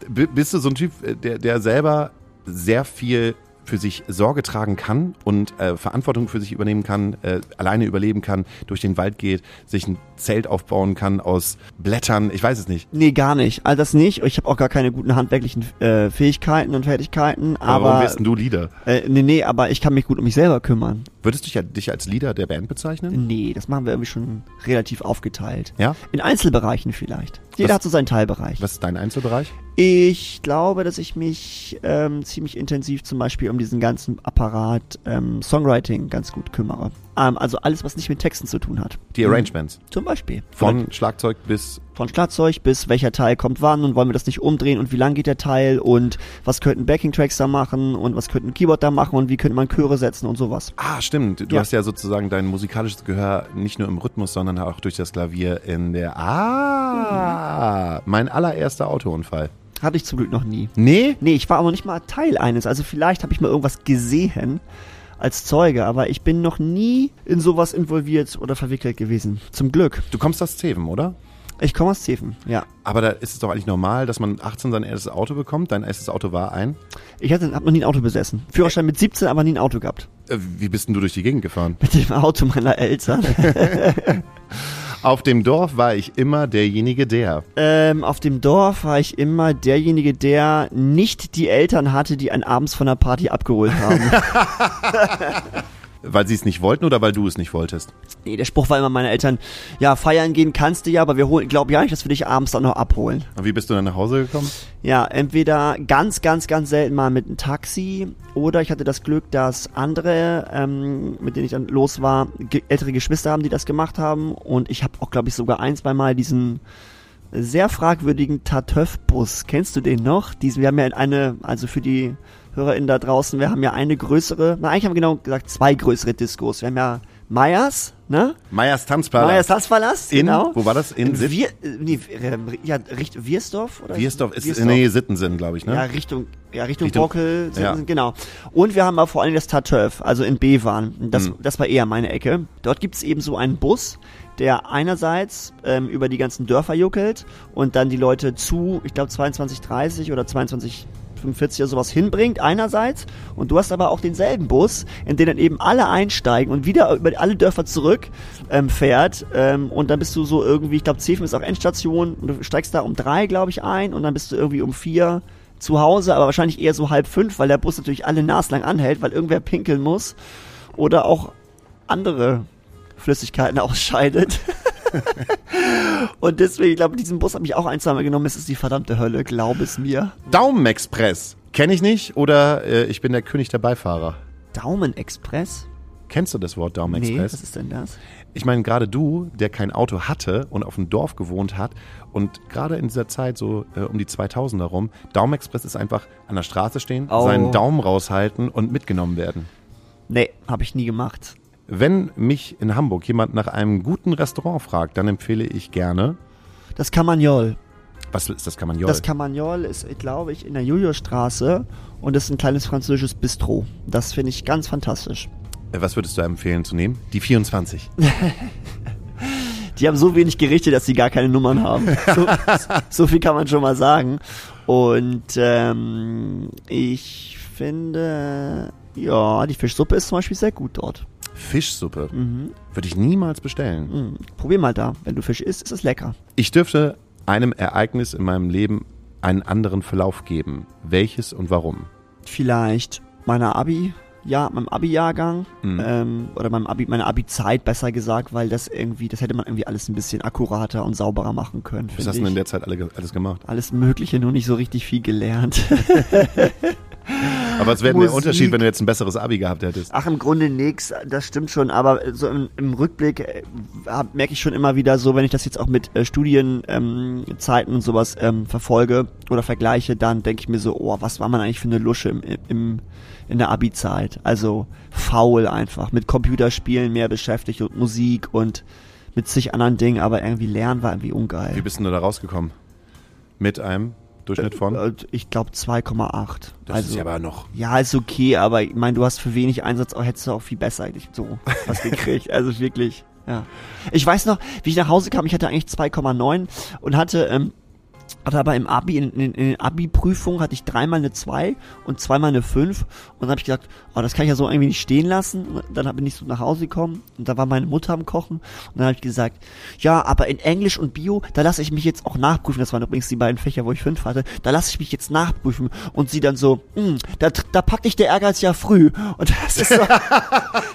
bist du so ein Typ, äh, der, der selber sehr viel für sich Sorge tragen kann und äh, Verantwortung für sich übernehmen kann, äh, alleine überleben kann, durch den Wald geht, sich ein Zelt aufbauen kann aus Blättern, ich weiß es nicht. Nee, gar nicht. All das nicht. Ich habe auch gar keine guten handwerklichen äh, Fähigkeiten und Fertigkeiten. Aber warum wirst denn du Leader? äh, nee, nee, aber ich kann mich gut um mich selber kümmern. Würdest du dich, ja- dich als Leader der Band bezeichnen? Nee, das machen wir irgendwie schon relativ aufgeteilt. Ja? In Einzelbereichen vielleicht. Jeder Was- hat so seinen Teilbereich. Was ist dein Einzelbereich? Ich glaube, dass ich mich ähm, ziemlich intensiv zum Beispiel um diesen ganzen Apparat ähm, Songwriting ganz gut kümmere. Ähm, also alles, was nicht mit Texten zu tun hat. Die Arrangements. Zum Beispiel. Von Schlagzeug bis Von Schlagzeug bis welcher Teil kommt wann und wollen wir das nicht umdrehen und wie lang geht der Teil und was könnten Backing-Tracks da machen und was könnten Keyboard da machen und wie könnte man Chöre setzen und sowas. Ah, stimmt. Du Ja. hast ja sozusagen dein musikalisches Gehör nicht nur im Rhythmus, sondern auch durch das Klavier in der. Ah, mein allererster Autounfall. Hatte ich zum Glück noch nie. Nee? Nee, ich war aber nicht mal Teil eines. Also vielleicht habe ich mal irgendwas gesehen als Zeuge, aber ich bin noch nie in sowas involviert oder verwickelt gewesen. Zum Glück. Du kommst aus Zeven, oder? Ich komme aus Zeven, ja. Aber da ist es doch eigentlich normal, dass man 18 sein erstes Auto bekommt. Dein erstes Auto war ein. Ich hatte, hab noch nie ein Auto besessen. Führerschein mit 17, aber nie ein Auto gehabt. Äh, Wie bist denn du durch die Gegend gefahren? Mit dem Auto meiner Eltern. Auf dem Dorf war ich immer derjenige, der. ähm, auf dem Dorf war ich immer derjenige, der nicht die Eltern hatte, die einen abends von der Party abgeholt haben. Weil sie es nicht wollten oder weil du es nicht wolltest? nee, der Spruch war immer meine Eltern, ja, feiern gehen kannst du ja, aber wir holen, glaub ja nicht, dass wir dich abends dann noch abholen. Und wie bist du dann nach Hause gekommen? Ja, entweder ganz, ganz, ganz selten mal mit einem Taxi oder ich hatte das Glück, dass andere, ähm, mit denen ich dann los war, ge ältere Geschwister haben, die das gemacht haben und ich habe auch, glaube ich, sogar ein, zwei Mal diesen sehr fragwürdigen Tatöff-Bus. Kennst du den noch? Diesen, wir haben ja eine, also für die HörerInnen da draußen, wir haben ja eine größere, na eigentlich haben wir genau gesagt zwei größere Diskos. Wir haben ja Meyers, ne? Meyers Tanzpalast. Meyers Tanzpalast, In, genau. wo war das? In Sitt? Wir, äh, nee, ähm, ja, Richt, Wiersdorf? Oder Wiersdorf ist, Wiersdorf. nee, Sittensinn, glaube ich, ne? Ja, Richtung, ja, Richtung, Richtung- Brockel, sind, ja. genau. Und wir haben aber vor allem das Tatöf, also in Bewan. Das, Mhm. das war eher meine Ecke. Dort gibt's eben so einen Bus, der einerseits ähm, über die ganzen Dörfer juckelt und dann die Leute zu, ich glaube 22.30 oder 22 45 oder sowas hinbringt einerseits und du hast aber auch denselben Bus, in den dann eben alle einsteigen und wieder über alle Dörfer zurück ähm, fährt ähm, und dann bist du so irgendwie, ich glaube Zefen ist auch Endstation und du steigst da um drei, glaube ich, ein und dann bist du irgendwie um vier zu Hause, aber wahrscheinlich eher so halb fünf, weil der Bus natürlich alle naslang anhält, weil irgendwer pinkeln muss oder auch andere Flüssigkeiten ausscheidet. und deswegen, ich glaube, diesen Bus habe ich auch ein, zwei Mal genommen. Es ist die verdammte Hölle, glaub es mir. Daumenexpress. Kenne ich nicht oder äh, ich bin der König der Beifahrer. Daumenexpress? Kennst du das Wort Nee, Daumenexpress? was ist denn das? Ich meine, gerade du, der kein Auto hatte und auf dem Dorf gewohnt hat und gerade in dieser Zeit so äh, um die 2000er rum, Daumenexpress ist einfach an der Straße stehen, Oh. seinen Daumen raushalten und mitgenommen werden. Nee, habe ich nie gemacht. Wenn mich in Hamburg jemand nach einem guten Restaurant fragt, dann empfehle ich gerne, Das Camagnol. was ist das Camagnol? Das Camagnol ist, glaube ich, in der Juliusstraße und ist ein kleines französisches Bistro. Das finde ich ganz fantastisch. Äh, was würdest du empfehlen zu nehmen? Die 24. Die haben so wenig Gerichte, dass sie gar keine Nummern haben. So, so viel kann man schon mal sagen. Und ähm, ich finde, ja, die Fischsuppe ist zum Beispiel sehr gut dort. Fischsuppe. Mhm. Würde ich niemals bestellen. Mhm. Probier mal da. Wenn du Fisch isst, ist es lecker. Ich dürfte einem Ereignis in meinem Leben einen anderen Verlauf geben. Welches und warum? Vielleicht meiner Abi, ja, meinem Abi-Jahrgang Mhm. ähm, oder meinem Abi, meiner Abi-Zeit besser gesagt, weil das irgendwie, das hätte man irgendwie alles ein bisschen akkurater und sauberer machen können. Was hast du denn in der Zeit alle, alles gemacht? Alles Mögliche, nur nicht so richtig viel gelernt. Aber es wäre der Musik. Unterschied, wenn du jetzt ein besseres Abi gehabt hättest. Ach, im Grunde nix, das stimmt schon, aber so im, im Rückblick äh, merke ich schon immer wieder so, wenn ich das jetzt auch mit äh, Studienzeiten ähm, und sowas ähm, verfolge oder vergleiche, dann denke ich mir so, oh, was war man eigentlich für eine Lusche im, im, in der Abi-Zeit? Also faul einfach, mit Computerspielen mehr beschäftigt und Musik und mit zig anderen Dingen, aber irgendwie Lernen war irgendwie ungeil. Wie bist du da rausgekommen? Mit einem Durchschnitt von? Äh, Ich glaube 2,8. Das also, ist ja aber noch. Ja, ist okay, aber ich meine, du hast für wenig Einsatz, auch hättest du auch viel besser eigentlich so was gekriegt. Also wirklich, ja. Ich weiß noch, wie ich nach Hause kam, ich hatte eigentlich 2,9 und hatte, ähm, hatte aber im Abi, in, in, in Abi-Prüfungen hatte ich dreimal eine 2 und zweimal eine 5 und dann habe ich gesagt, oh, das kann ich ja so irgendwie nicht stehen lassen. Und dann bin ich so nach Hause gekommen und da war meine Mutter am Kochen und dann habe ich gesagt, ja, aber in Englisch und Bio, da lasse ich mich jetzt auch nachprüfen. Das waren übrigens die beiden Fächer, wo ich 5 hatte. Da lasse ich mich jetzt nachprüfen und sie dann so, "Hm, da, da packt dich der Ehrgeiz ja früh. Und das ist so,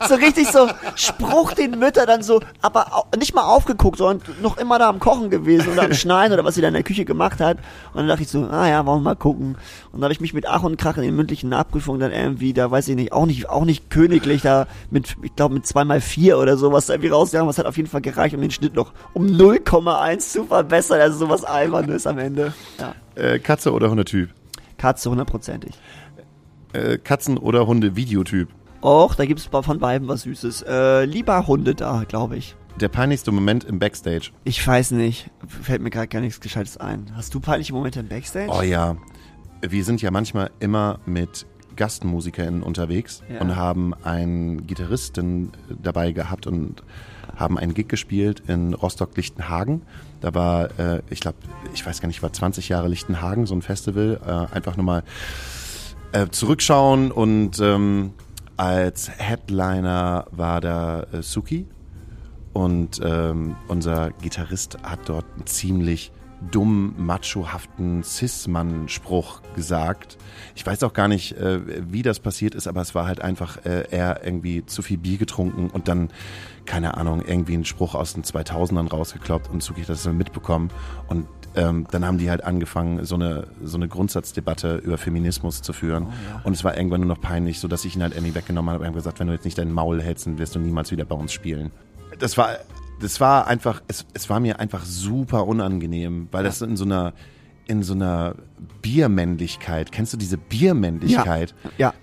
so richtig so Spruch den Mütter dann so, aber nicht mal aufgeguckt, sondern noch immer da am Kochen gewesen oder am Schneiden oder was sie da in der Küche gemacht hat. Und dann dachte ich so, ah ja, wollen wir mal gucken. Und dann habe ich mich mit Ach und Krach in den mündlichen Nachprüfungen dann irgendwie, da weiß ich nicht, auch nicht, auch nicht königlich, da mit, ich glaube mit zweimal vier oder sowas da irgendwie rausgegangen, was hat auf jeden Fall gereicht, um den Schnitt noch um 0,1 zu verbessern. Also sowas Albernes am Ende. Ja. Äh, Katze oder Hundetyp? Katze hundertprozentig. Äh, Katzen- oder Hunde-Videotyp? Och, da gibt's von beiden was Süßes. Äh, lieber Hunde da, glaube ich. Der peinlichste Moment im Backstage? Ich weiß nicht. Fällt mir gerade gar nichts Gescheites ein. Hast du peinliche Momente im Backstage? Oh ja. Wir sind ja manchmal immer mit GastmusikerInnen unterwegs Ja. und haben einen Gitarristen dabei gehabt und haben einen Gig gespielt in Rostock-Lichtenhagen. Da war, äh, ich glaube, ich weiß gar nicht, war 20 Jahre Lichtenhagen, so ein Festival. Äh, einfach nur mal äh, zurückschauen und ähm, als Headliner war da äh, Suki und ähm, unser Gitarrist hat dort einen ziemlich dumm, machohaften Cis-Mann-Spruch gesagt. Ich weiß auch gar nicht, äh, wie das passiert ist, aber es war halt einfach, äh, er irgendwie zu viel Bier getrunken und dann, keine Ahnung, irgendwie einen Spruch aus den 2000ern rausgekloppt und Suki hat das dann mitbekommen und ähm, dann haben die halt angefangen, so eine, so eine Grundsatzdebatte über Feminismus zu führen. Und es war irgendwann nur noch peinlich, so dass ich ihn halt irgendwie weggenommen habe und gesagt, wenn du jetzt nicht dein Maul hältst, dann wirst du niemals wieder bei uns spielen. Das war, das war einfach, es, es war mir einfach super unangenehm, weil das in so einer, in so einer Biermännlichkeit, kennst du diese Biermännlichkeit? Ja.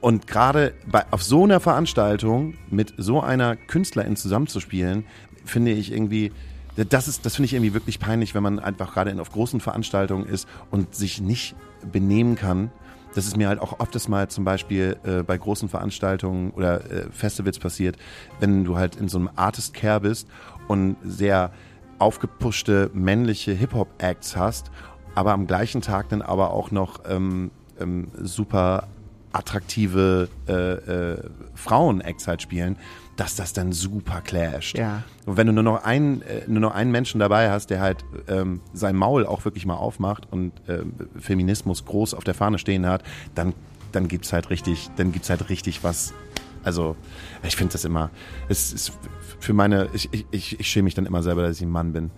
Und gerade auf so einer Veranstaltung mit so einer Künstlerin zusammenzuspielen, finde ich irgendwie, das ist, das finde ich irgendwie wirklich peinlich, wenn man einfach gerade auf großen Veranstaltungen ist und sich nicht benehmen kann. Das ist mir halt auch öfters mal zum Beispiel äh, bei großen Veranstaltungen oder äh, Festivals passiert, wenn du halt in so einem Artist Care bist und sehr aufgepushte männliche Hip-Hop-Acts hast, aber am gleichen Tag dann aber auch noch ähm, ähm, super attraktive äh, äh, Frauen-Acts halt spielen, dass das dann super clasht. Ja. Und wenn du nur noch einen, äh, nur noch einen Menschen dabei hast, der halt ähm, sein Maul auch wirklich mal aufmacht und ähm, Feminismus groß auf der Fahne stehen hat, dann, dann gibt's halt richtig, dann gibt's halt richtig was. Also, ich finde das immer, es ist für meine, ich, ich- ich, ich schäme mich dann immer selber, dass ich ein Mann bin.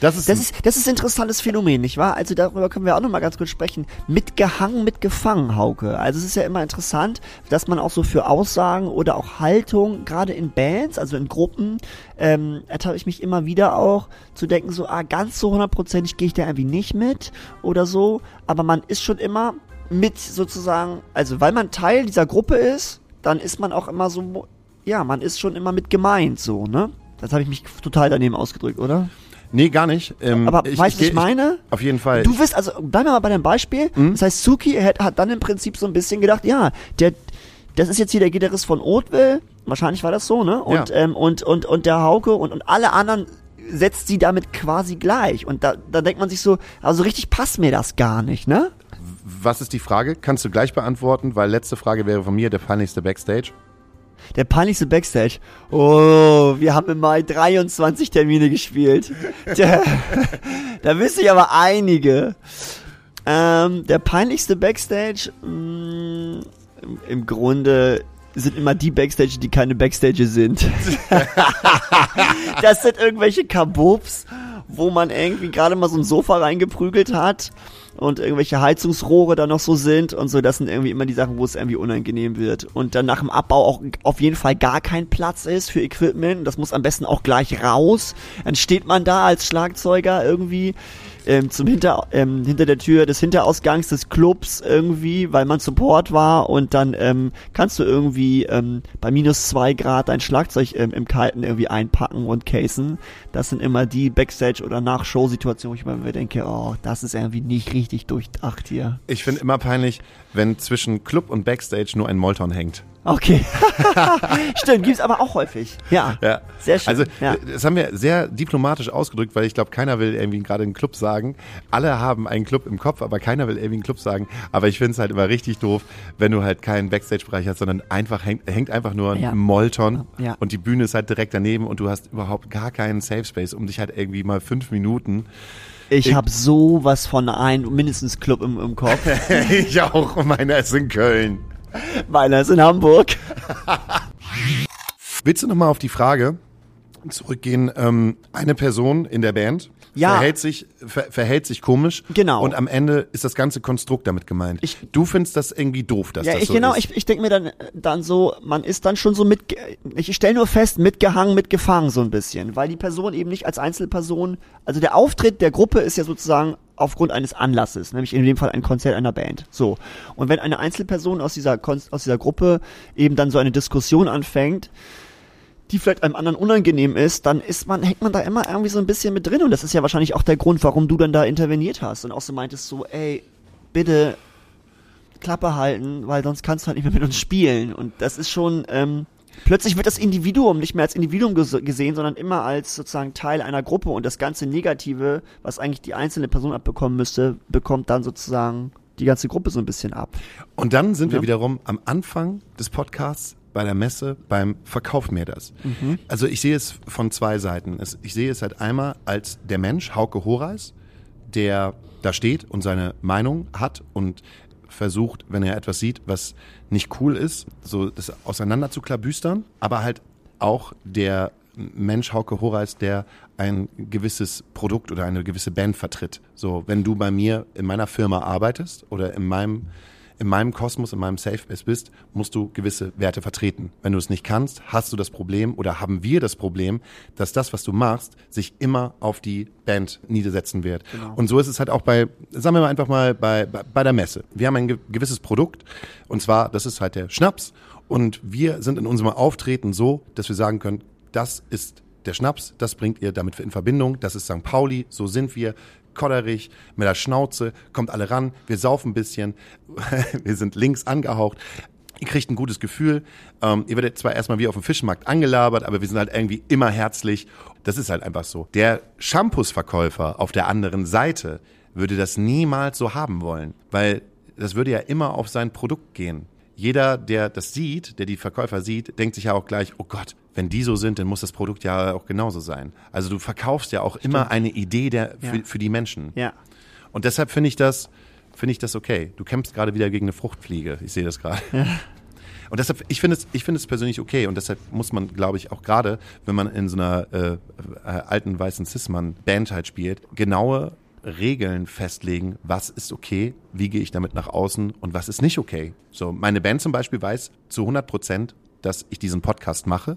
Das ist, Das ist, das ist ein interessantes Phänomen, nicht wahr? Also darüber können wir auch nochmal ganz kurz sprechen. Mitgehangen, mitgefangen, Hauke. Also es ist ja immer interessant, dass man auch so für Aussagen oder auch Haltung, gerade in Bands, also in Gruppen, ähm, ertappe ich mich immer wieder auch zu denken, so, ah, ganz so hundertprozentig gehe ich da irgendwie nicht mit oder so. Aber man ist schon immer mit sozusagen, also weil man Teil dieser Gruppe ist, dann ist man auch immer so, ja, man ist schon immer mit gemeint, so, ne? Das habe ich mich total daneben ausgedrückt, oder? Nee, gar nicht. Ähm, Aber weißt du, was ich meine? auf jeden Fall. Du wirst, also bleiben wir mal bei dem Beispiel. Mhm. Das heißt, Suki hat, hat dann im Prinzip so ein bisschen gedacht, ja, der, das ist jetzt hier der Gitarrist von Oatville. Wahrscheinlich war das so, ne? Und, Ja. ähm, und, und, und der Hauke und, und alle anderen setzt sie damit quasi gleich. Und da, da denkt man sich so, also richtig passt mir das gar nicht, ne? Was ist die Frage? Kannst du gleich beantworten, weil letzte Frage wäre von mir der peinlichste Backstage. Der peinlichste Backstage. Oh, wir haben im Mai 23 Termine gespielt. Der, da wüsste ich aber einige. Ähm, der peinlichste Backstage, mh, im, im Grunde sind immer die Backstage, die keine Backstage sind. das sind irgendwelche Kabobs, wo man irgendwie gerade mal so ein Sofa reingeprügelt hat und irgendwelche Heizungsrohre da noch so sind und so. Das sind irgendwie immer die Sachen, wo es irgendwie unangenehm wird. Und dann nach dem Abbau auch auf jeden Fall gar kein Platz ist für Equipment. Das muss am besten auch gleich raus. Dann steht man da als Schlagzeuger irgendwie ähm, zum Hinter, ähm, hinter der Tür des Hinterausgangs des Clubs irgendwie, weil man Support war und dann ähm, kannst du irgendwie ähm, bei minus zwei Grad dein Schlagzeug ähm, im Kalten irgendwie einpacken und casen. Das sind immer die Backstage oder nach Showsituationen, wo ich mir denke, oh, das ist irgendwie nicht richtig durchdacht hier. Ich finde immer peinlich, wenn zwischen Club und Backstage nur ein Molton hängt. Okay. Stimmt, gibt's aber auch häufig. Ja. Ja. Sehr schön. Also ja. das haben wir sehr diplomatisch ausgedrückt, weil ich glaube, keiner will irgendwie gerade einen Club sagen. Alle haben einen Club im Kopf, aber keiner will irgendwie einen Club sagen. Aber ich finde es halt immer richtig doof, wenn du halt keinen Backstage-Bereich hast, sondern einfach hängt, hängt einfach nur ein Ja. Molton Ja. und die Bühne ist halt direkt daneben und du hast überhaupt gar keinen Safe Space, um dich halt irgendwie mal fünf Minuten. Ich habe sowas von ein, mindestens Club im, im Kopf. ich auch, meiner ist in Köln. Meiner ist in Hamburg. Willst du nochmal auf die Frage zurückgehen? Ähm, eine Person in der Band Ja. verhält, sich, ver, verhält sich komisch. Genau. Und am Ende ist das ganze Konstrukt damit gemeint. Ich- du findest das irgendwie doof, dass Ja, das ich so genau, ist. ich, ich denke mir dann, dann so, man ist dann schon so mit, ich stelle nur fest, mitgehangen, mitgefangen so ein bisschen, weil die Person eben nicht als Einzelperson, also der Auftritt der Gruppe ist ja sozusagen aufgrund eines Anlasses, nämlich in dem Fall ein Konzert einer Band. So. Und wenn eine Einzelperson aus dieser, aus dieser Gruppe eben dann so eine Diskussion anfängt, die vielleicht einem anderen unangenehm ist, dann ist man, hängt man da immer irgendwie so ein bisschen mit drin. Und das ist ja wahrscheinlich auch der Grund, warum du dann da interveniert hast und auch so meintest so, ey, bitte Klappe halten, weil sonst kannst du halt nicht mehr mit uns spielen. Und das ist schon, ähm, plötzlich wird das Individuum nicht mehr als Individuum ges gesehen, sondern immer als sozusagen Teil einer Gruppe und das ganze Negative, was eigentlich die einzelne Person abbekommen müsste, bekommt dann sozusagen die ganze Gruppe so ein bisschen ab. Und dann sind wir Ja. wiederum am Anfang des Podcasts bei der Messe beim Verkauf mir das. Mhm. Also ich sehe es von zwei Seiten. Ich sehe es halt einmal als der Mensch, Hauke Horeis, der da steht und seine Meinung hat und versucht, wenn er etwas sieht, was nicht cool ist, so das auseinander zu klabüstern, aber halt auch der Mensch Hauke Horeis, der ein gewisses Produkt oder eine gewisse Band vertritt. So, wenn du bei mir in meiner Firma arbeitest oder in meinem in meinem Kosmos, in meinem Safe Space bist, musst du gewisse Werte vertreten. Wenn du es nicht kannst, hast du das Problem oder haben wir das Problem, dass das, was du machst, sich immer auf die Band niedersetzen wird. Und so ist es halt auch bei, sagen wir mal einfach mal bei, bei, bei der Messe. Wir haben ein ge- gewisses Produkt und zwar, das ist halt der Schnaps und wir sind in unserem Auftreten so, dass wir sagen können, das ist der Schnaps, das bringt ihr damit in Verbindung, das ist St. Pauli, so sind wir, kodderig, mit der Schnauze, kommt alle ran, wir saufen ein bisschen, wir sind links angehaucht. Ihr kriegt ein gutes Gefühl. Ähm, ihr werdet zwar erstmal wie auf dem Fischmarkt angelabert, aber wir sind halt irgendwie immer herzlich. Das ist halt einfach so. Der Shampoos-Verkäufer auf der anderen Seite würde das niemals so haben wollen, weil das würde ja immer auf sein Produkt gehen. Jeder, der das sieht, der die Verkäufer sieht, denkt sich ja auch gleich, oh Gott, wenn die so sind, dann muss das Produkt ja auch genauso sein. Also du verkaufst ja auch immer eine Idee der, für, Ja. für die Menschen. Ja. Und deshalb finde ich das, finde ich das okay. Du kämpfst gerade wieder gegen eine Fruchtfliege. Ich sehe das gerade. Und deshalb, ich finde es, ich finde es persönlich okay. Und deshalb muss man, glaube ich, auch gerade, wenn man in so einer äh, äh, alten weißen Cis-Mann-Band halt spielt, genaue Regeln festlegen, was ist okay, wie gehe ich damit nach außen und was ist nicht okay. So, meine Band zum Beispiel weiß zu 100 Prozent, dass ich diesen Podcast mache.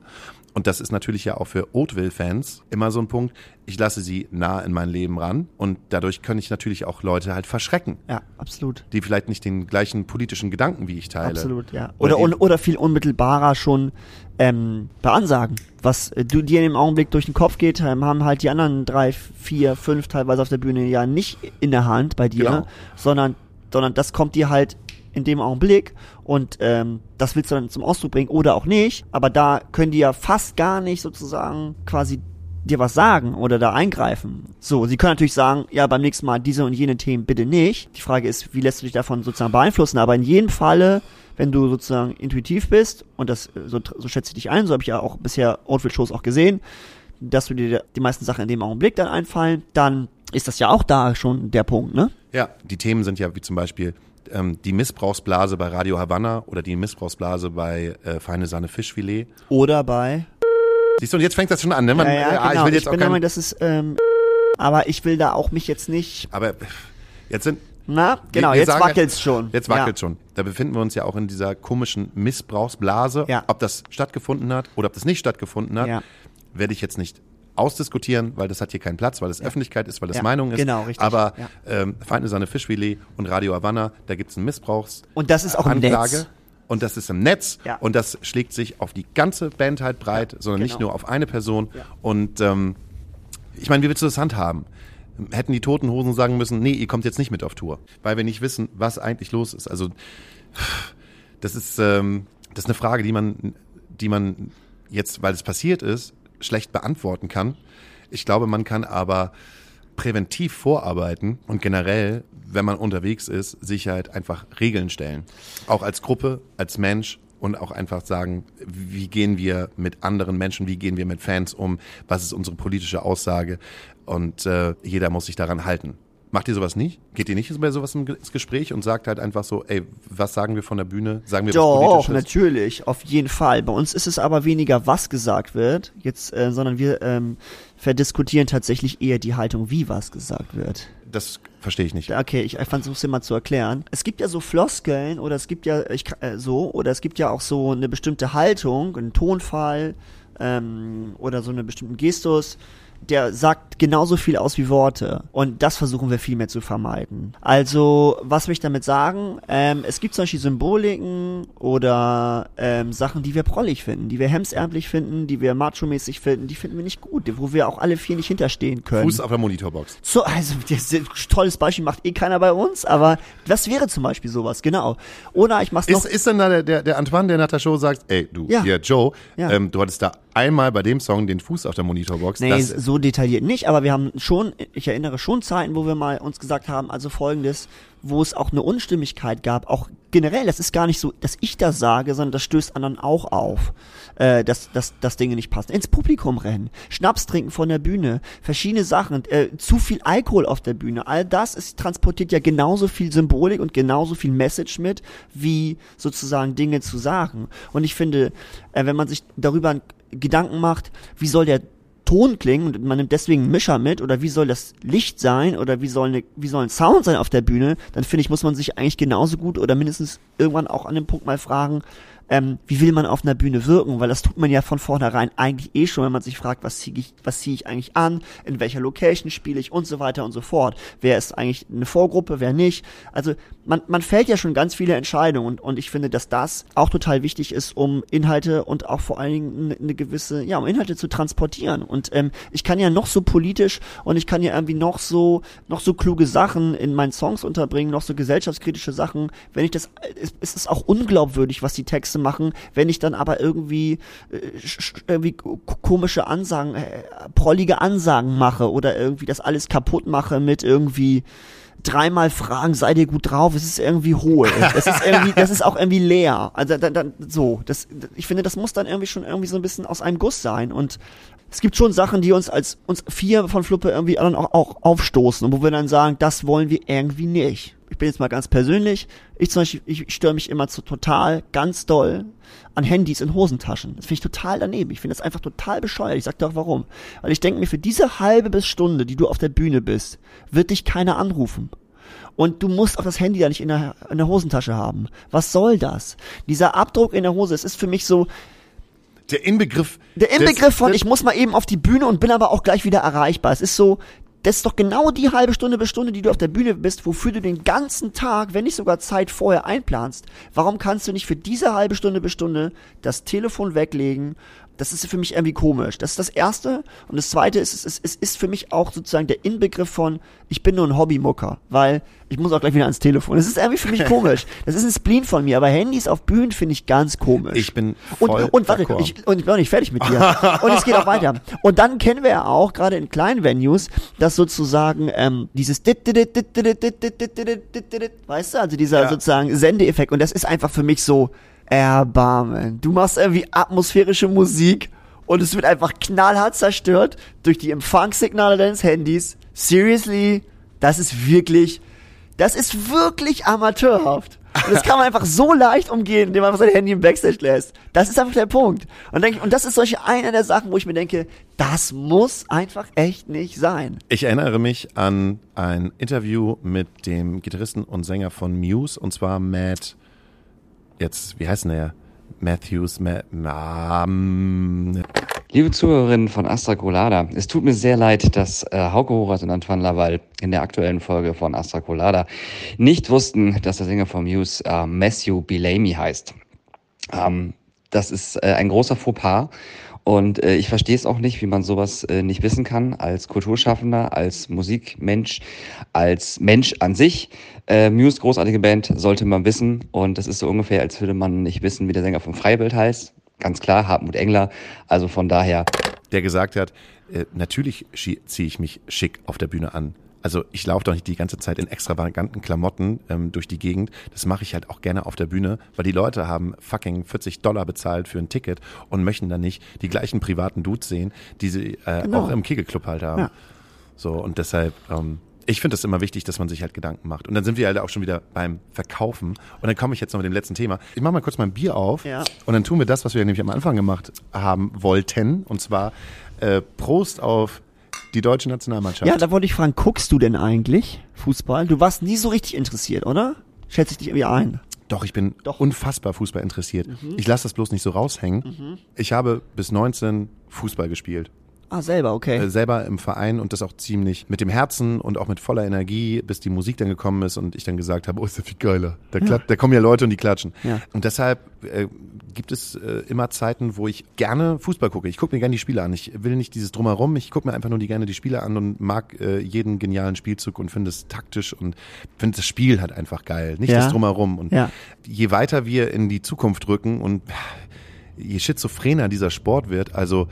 Und das ist natürlich ja auch für Oatville-Fans immer so ein Punkt. Ich lasse sie nah in mein Leben ran und dadurch kann ich natürlich auch Leute halt verschrecken, Ja, absolut. die vielleicht nicht den gleichen politischen Gedanken wie ich teile. Absolut, ja. Oder Oder, oder viel unmittelbarer schon ähm, beansagen. Was äh, du dir im Augenblick durch den Kopf geht, ähm, haben halt die anderen drei, vier, fünf teilweise auf der Bühne ja nicht in der Hand bei dir, Genau. sondern, sondern das kommt dir halt in dem Augenblick und ähm, das willst du dann zum Ausdruck bringen oder auch nicht. Aber da können die ja fast gar nicht sozusagen quasi dir was sagen oder da eingreifen. So, sie können natürlich sagen, ja, beim nächsten Mal diese und jene Themen bitte nicht. Die Frage ist, wie lässt du dich davon sozusagen beeinflussen? Aber in jedem Falle, wenn du sozusagen intuitiv bist, und das so, so schätze ich dich ein, so habe ich ja auch bisher Outfit-Shows auch gesehen, dass du dir die meisten Sachen in dem Augenblick dann einfallen, dann ist das ja auch da schon der Punkt, ne? Ja, die Themen sind ja wie zum Beispiel ähm, die Missbrauchsblase bei Radio Havanna oder die Missbrauchsblase bei äh, Feine Sahne Fischfilet. Oder bei Siehst du, und jetzt fängt das schon an, ne? Man, ja, ja, ja, genau. ich will jetzt auch bin der kein, Meinung, das ist, ähm, aber ich will da auch mich jetzt nicht, Aber jetzt sind na, genau, wir jetzt sagen- wackelt's schon. Jetzt ja. wackelt schon. Da befinden wir uns ja auch in dieser komischen Missbrauchsblase. Ja. Ob das stattgefunden hat oder ob das nicht stattgefunden hat, Ja. werde ich jetzt nicht ausdiskutieren, weil das hat hier keinen Platz, weil das Öffentlichkeit ist, weil das Ja, Meinung ist. genau, richtig. Aber Ja. ähm, Feinde Sahne Fischfilet und Radio Havanna, da gibt es einen Missbrauchs Und das ist auch im Anklage. Netz. Und das ist im Netz Ja. und das schlägt sich auf die ganze Band halt breit, sondern nicht genau. nur auf eine Person. Ja. Und ähm, Ich meine, wie willst du das handhaben? Hätten die Toten Hosen sagen müssen, nee, ihr kommt jetzt nicht mit auf Tour, weil wir nicht wissen, was eigentlich los ist. Also das ist ähm, das ist eine Frage, die man, die man jetzt, weil es passiert ist, schlecht beantworten kann. Ich glaube, man kann aber präventiv vorarbeiten und generell, wenn man unterwegs ist, Sicherheit einfach Regeln stellen. Auch als Gruppe, als Mensch und auch einfach sagen, wie gehen wir mit anderen Menschen, wie gehen wir mit Fans um, was ist unsere politische Aussage und äh, jeder muss sich daran halten. Macht ihr sowas nicht? Geht ihr nicht bei sowas ins Gespräch und sagt halt einfach so, ey, was sagen wir von der Bühne? Sagen wir Doch, was Politisches? natürlich, auf jeden Fall. Bei uns ist es aber weniger, was gesagt wird, jetzt, äh, sondern wir ähm, verdiskutieren tatsächlich eher die Haltung, wie was gesagt wird. Das verstehe ich nicht. Okay, ich versuche es dir mal zu erklären. Es gibt ja so Floskeln oder es gibt ja ich, äh, so oder es gibt ja auch so eine bestimmte Haltung, einen Tonfall ähm, oder so einen bestimmten Gestus der sagt genauso viel aus wie Worte. Und das versuchen wir viel mehr zu vermeiden. Also, was will ich damit sagen? Ähm, es gibt zum Beispiel Symboliken oder ähm, Sachen, die wir prollig finden, die wir hemsärmlich finden, die wir macho-mäßig finden, die finden wir nicht gut, wo wir auch alle vier nicht hinterstehen können. Fuß auf der Monitorbox. So, also, das ist ein tolles Beispiel macht eh keiner bei uns, aber das wäre zum Beispiel sowas, genau. Oder ich mach's noch. Ist, ist denn da der, der, der Antoine, der nach der Show sagt, ey, du, Ja. hier, Joe, Ja. ähm, du hattest da einmal bei dem Song den Fuß auf der Monitorbox. Nee, so detailliert nicht, aber wir haben schon, ich erinnere schon Zeiten, wo wir mal uns gesagt haben, also folgendes, wo es auch eine Unstimmigkeit gab, auch generell, das ist gar nicht so, dass ich das sage, sondern das stößt anderen auch auf, äh, dass, dass, dass Dinge nicht passen. Ins Publikum rennen, Schnaps trinken von der Bühne, verschiedene Sachen, äh, zu viel Alkohol auf der Bühne, all das ist, transportiert ja genauso viel Symbolik und genauso viel Message mit, wie sozusagen Dinge zu sagen. Und ich finde, äh, wenn man sich darüber Gedanken macht, wie soll der Ton klingen und man nimmt deswegen einen Mischer mit oder wie soll das Licht sein oder wie soll, eine, wie soll ein Sound sein auf der Bühne, dann finde ich, muss man sich eigentlich genauso gut oder mindestens irgendwann auch an dem Punkt mal fragen, ähm, wie will man auf einer Bühne wirken, weil das tut man ja von vornherein eigentlich eh schon, wenn man sich fragt, was ziehe ich, was ziehe ich eigentlich an, in welcher Location spiele ich und so weiter und so fort. Wer ist eigentlich eine Vorgruppe, wer nicht. Also man, man fällt ja schon ganz viele Entscheidungen und, und ich finde, dass das auch total wichtig ist, um Inhalte und auch vor allen Dingen eine, gewisse, ja, um Inhalte zu transportieren. Und ähm, ich kann ja noch so politisch und ich kann ja irgendwie noch so, noch so kluge Sachen in meinen Songs unterbringen, noch so gesellschaftskritische Sachen. Wenn ich das, es, es ist auch unglaubwürdig, was die Texte machen, wenn ich dann aber irgendwie, äh, irgendwie ko- komische Ansagen, äh, prollige Ansagen mache oder irgendwie das alles kaputt mache mit irgendwie dreimal fragen, seid ihr gut drauf? Es ist irgendwie hohl. Das ist irgendwie, das ist auch irgendwie leer. Also dann, dann so, das, ich finde, das muss dann irgendwie schon irgendwie so ein bisschen aus einem Guss sein und es gibt schon Sachen, die uns als uns vier von Fluppe irgendwie dann auch, auch aufstoßen und wo wir dann sagen, das wollen wir irgendwie nicht. Ich bin jetzt mal ganz persönlich. Ich zum Beispiel, ich störe mich immer zu total, ganz doll an Handys in Hosentaschen. Das finde ich total daneben. Ich finde das einfach total bescheuert. Ich sag dir auch warum. Weil ich denke mir, für diese halbe bis Stunde, die du auf der Bühne bist, wird dich keiner anrufen. Und du musst auch das Handy ja nicht in der, in der Hosentasche haben. Was soll das? Dieser Abdruck in der Hose, es ist für mich so, der Inbegriff. der Inbegriff des- von, ich muss mal eben auf die Bühne und bin aber auch gleich wieder erreichbar. Es ist so, das ist doch genau die halbe Stunde bis Stunde, die du auf der Bühne bist, wofür du den ganzen Tag, wenn nicht sogar Zeit vorher einplanst. Warum kannst du nicht für diese halbe Stunde bis Stunde das Telefon weglegen? Das ist für mich irgendwie komisch. Das ist das Erste. Und das Zweite ist, es ist, ist, ist für mich auch sozusagen der Inbegriff von, ich bin nur ein Hobbymucker, weil ich muss auch gleich wieder ans Telefon. Das ist irgendwie für mich komisch. Das ist ein Spleen von mir, aber Handys auf Bühnen finde ich ganz komisch. Ich bin voll Und, und warte, ich, und ich bin noch nicht fertig mit dir. und es geht auch weiter. Und dann kennen wir ja auch, gerade in kleinen Venues, dass sozusagen ähm, dieses weißt du, also dieser sozusagen Sendeeffekt. Und das ist einfach für mich so, Erbarmen. Du machst irgendwie atmosphärische Musik und es wird einfach knallhart zerstört durch die Empfangssignale deines Handys. Seriously, das ist wirklich, das ist wirklich amateurhaft. Und das kann man einfach so leicht umgehen, indem man einfach sein Handy im Backstage lässt. Das ist einfach der Punkt. Und, denk, und das ist solche eine der Sachen, wo ich mir denke, das muss einfach echt nicht sein. Ich erinnere mich an ein Interview mit dem Gitarristen und Sänger von Muse, und zwar Matt, jetzt, wie heißt denn der? Matthews, Matt, ähm, Liebe Zuhörerinnen von Astra Colada, es tut mir sehr leid, dass äh, Hauke Horace und Antoine Laval in der aktuellen Folge von Astra Colada nicht wussten, dass der Sänger von Muse äh, Matthew Bellamy heißt. Ähm, das ist äh, ein großer Fauxpas Und äh, ich verstehe es auch nicht, wie man sowas äh, nicht wissen kann, als Kulturschaffender, als Musikmensch, als Mensch an sich. Äh, Muse, großartige Band, sollte man wissen. Und das ist so ungefähr, als würde man nicht wissen, wie der Sänger vom Freibild heißt. Ganz klar, Hartmut Engler. Also von daher. Der gesagt hat, äh, natürlich ziehe ich mich schick auf der Bühne an. Also ich laufe doch nicht die ganze Zeit in extravaganten Klamotten ähm, durch die Gegend. Das mache ich halt auch gerne auf der Bühne, weil die Leute haben fucking 40 Dollar bezahlt für ein Ticket und möchten dann nicht die gleichen privaten Dudes sehen, die sie äh, genau. auch im Kegelclub halt haben. Ja. So und deshalb, ähm, ich finde es immer wichtig, dass man sich halt Gedanken macht. Und dann sind wir halt auch schon wieder beim Verkaufen. Und dann komme ich jetzt noch mit dem letzten Thema. Ich mache mal kurz mein Bier auf ja. und dann tun wir das, was wir nämlich am Anfang gemacht haben wollten. Und zwar äh, Prost auf die deutsche Nationalmannschaft. Ja, da wollte ich fragen, guckst du denn eigentlich Fußball? Du warst nie so richtig interessiert, oder? Schätze ich dich irgendwie ein. Doch, ich bin Doch. unfassbar Fußball interessiert. Mhm. Ich lasse das bloß nicht so raushängen. Mhm. Ich habe bis 19 Fußball gespielt. Ah, selber, okay. Äh, selber im Verein und das auch ziemlich mit dem Herzen und auch mit voller Energie, bis die Musik dann gekommen ist und ich dann gesagt habe, oh, ist ja viel geiler. Da, ja. da kommen ja Leute und die klatschen. Ja. Und deshalb äh, gibt es äh, immer Zeiten, wo ich gerne Fußball gucke. Ich gucke mir gerne die Spiele an. Ich will nicht dieses Drumherum, ich gucke mir einfach nur die, gerne die Spiele an und mag äh, jeden genialen Spielzug und finde es taktisch und finde das Spiel halt einfach geil. Nicht ja. das Drumherum. Und je weiter wir in die Zukunft rücken und je schizophrener dieser Sport wird, also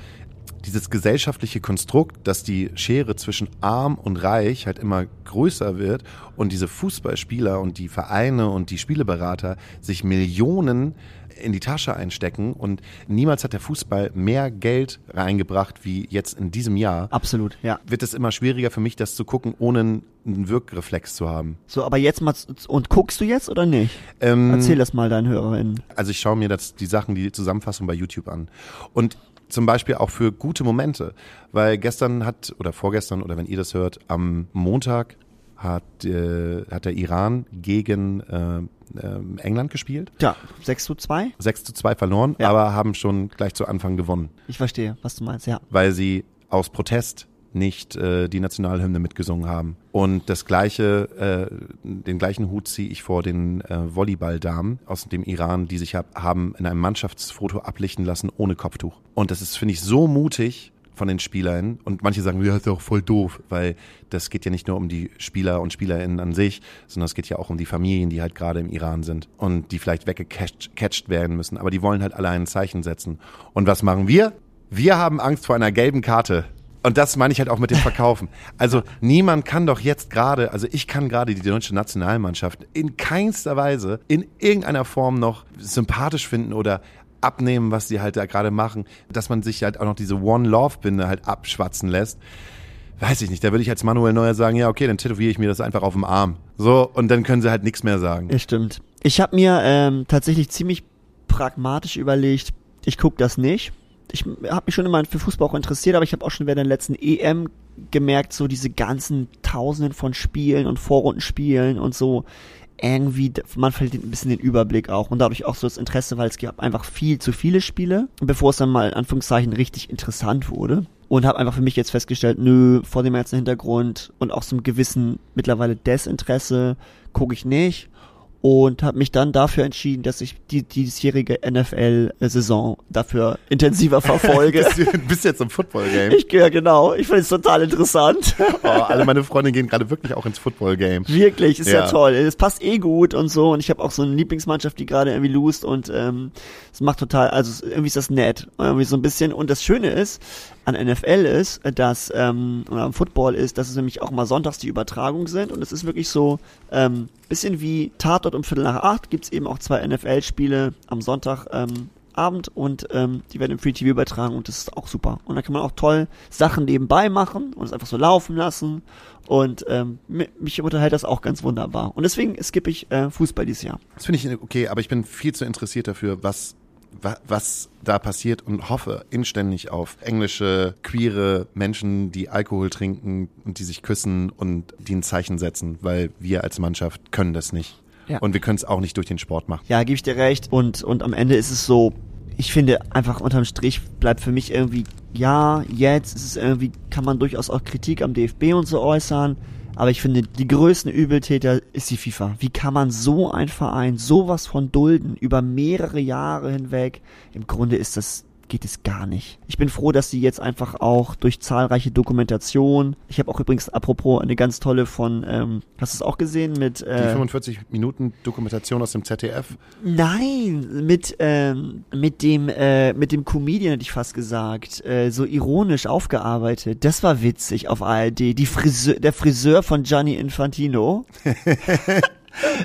dieses gesellschaftliche Konstrukt, dass die Schere zwischen arm und reich halt immer größer wird und diese Fußballspieler und die Vereine und die Spieleberater sich Millionen in die Tasche einstecken und niemals hat der Fußball mehr Geld reingebracht wie jetzt in diesem Jahr. Absolut, ja. Wird es immer schwieriger für mich, das zu gucken, ohne einen Wirkreflex zu haben. So, aber jetzt mal, und guckst du jetzt oder nicht? Ähm, Erzähl das mal deinen HörerInnen. Also ich schaue mir das, die Sachen, die Zusammenfassung bei YouTube an. Und zum Beispiel auch für gute Momente. Weil gestern hat, oder vorgestern, oder wenn ihr das hört, am Montag hat, äh, hat der Iran gegen äh, äh, England gespielt. Ja, 6 zu 2. 6 zu 2 verloren, ja. aber haben schon gleich zu Anfang gewonnen. Ich verstehe, was du meinst, ja. Weil sie aus Protest nicht äh, die Nationalhymne mitgesungen haben. Und das gleiche, äh, den gleichen Hut ziehe ich vor den äh, Volleyballdamen aus dem Iran, die sich hab, haben in einem Mannschaftsfoto ablichten lassen ohne Kopftuch. Und das ist, finde ich, so mutig von den Spielern. Und manche sagen, ja, ist auch voll doof, weil das geht ja nicht nur um die Spieler und Spielerinnen an sich, sondern es geht ja auch um die Familien, die halt gerade im Iran sind und die vielleicht weggecatcht werden müssen. Aber die wollen halt alle ein Zeichen setzen. Und was machen wir? Wir haben Angst vor einer gelben Karte. Und das meine ich halt auch mit dem Verkaufen. Also niemand kann doch jetzt gerade, also ich kann gerade die deutsche Nationalmannschaft in keinster Weise in irgendeiner Form noch sympathisch finden oder abnehmen, was sie halt da gerade machen, dass man sich halt auch noch diese One-Love-Binde halt abschwatzen lässt. Weiß ich nicht, da würde ich als Manuel Neuer sagen, ja okay, dann tätowiere ich mir das einfach auf dem Arm. So, und dann können sie halt nichts mehr sagen. Ja, stimmt. Ich habe mir ähm, tatsächlich ziemlich pragmatisch überlegt, ich gucke das nicht ich habe mich schon immer für Fußball auch interessiert, aber ich habe auch schon während der letzten EM gemerkt, so diese ganzen Tausenden von Spielen und Vorrundenspielen und so irgendwie, man verliert ein bisschen den Überblick auch und dadurch auch so das Interesse, weil es gab einfach viel zu viele Spiele, bevor es dann mal in Anführungszeichen richtig interessant wurde. Und habe einfach für mich jetzt festgestellt, nö, vor dem ganzen Hintergrund und auch so einem gewissen mittlerweile Desinteresse gucke ich nicht und habe mich dann dafür entschieden, dass ich die diesjährige NFL-Saison dafür intensiver verfolge. du bist jetzt im Football-Game. Ich ja genau. Ich finde es total interessant. oh, alle meine Freunde gehen gerade wirklich auch ins Football-Game. Wirklich, ist ja. ja toll. Es passt eh gut und so. Und ich habe auch so eine Lieblingsmannschaft, die gerade irgendwie lost und ähm, es macht total, also irgendwie ist das nett. Irgendwie so ein bisschen. Und das Schöne ist, an NFL ist, dass, ähm, oder am Football ist, dass es nämlich auch mal sonntags die Übertragung sind und es ist wirklich so, ähm, bisschen wie Tatort um Viertel nach acht gibt's eben auch zwei NFL-Spiele am Sonntag, ähm, Abend und ähm, die werden im Free TV übertragen und das ist auch super. Und da kann man auch toll Sachen nebenbei machen und es einfach so laufen lassen und ähm, mich unterhält das auch ganz wunderbar. Und deswegen skippe ich äh, Fußball dieses Jahr. Das finde ich okay, aber ich bin viel zu interessiert dafür, was was da passiert und hoffe inständig auf englische, queere Menschen, die Alkohol trinken und die sich küssen und die ein Zeichen setzen, weil wir als Mannschaft können das nicht. Ja. Und wir können es auch nicht durch den Sport machen. Ja, gebe ich dir recht. Und, und am Ende ist es so, ich finde einfach unterm Strich bleibt für mich irgendwie, ja, jetzt ist es irgendwie, kann man durchaus auch Kritik am DFB und so äußern. Aber ich finde, die größten Übeltäter ist die FIFA. Wie kann man so ein Verein sowas von dulden über mehrere Jahre hinweg? Im Grunde ist das geht es gar nicht. Ich bin froh, dass sie jetzt einfach auch durch zahlreiche Dokumentation, ich habe auch übrigens apropos eine ganz tolle von, ähm, hast du es auch gesehen mit Die äh, 45 Minuten Dokumentation aus dem ZDF. Nein, mit ähm, mit dem äh, mit dem Comedian hätte ich fast gesagt, äh, so ironisch aufgearbeitet. Das war witzig auf ARD. Die Friseur, der Friseur von Gianni Infantino.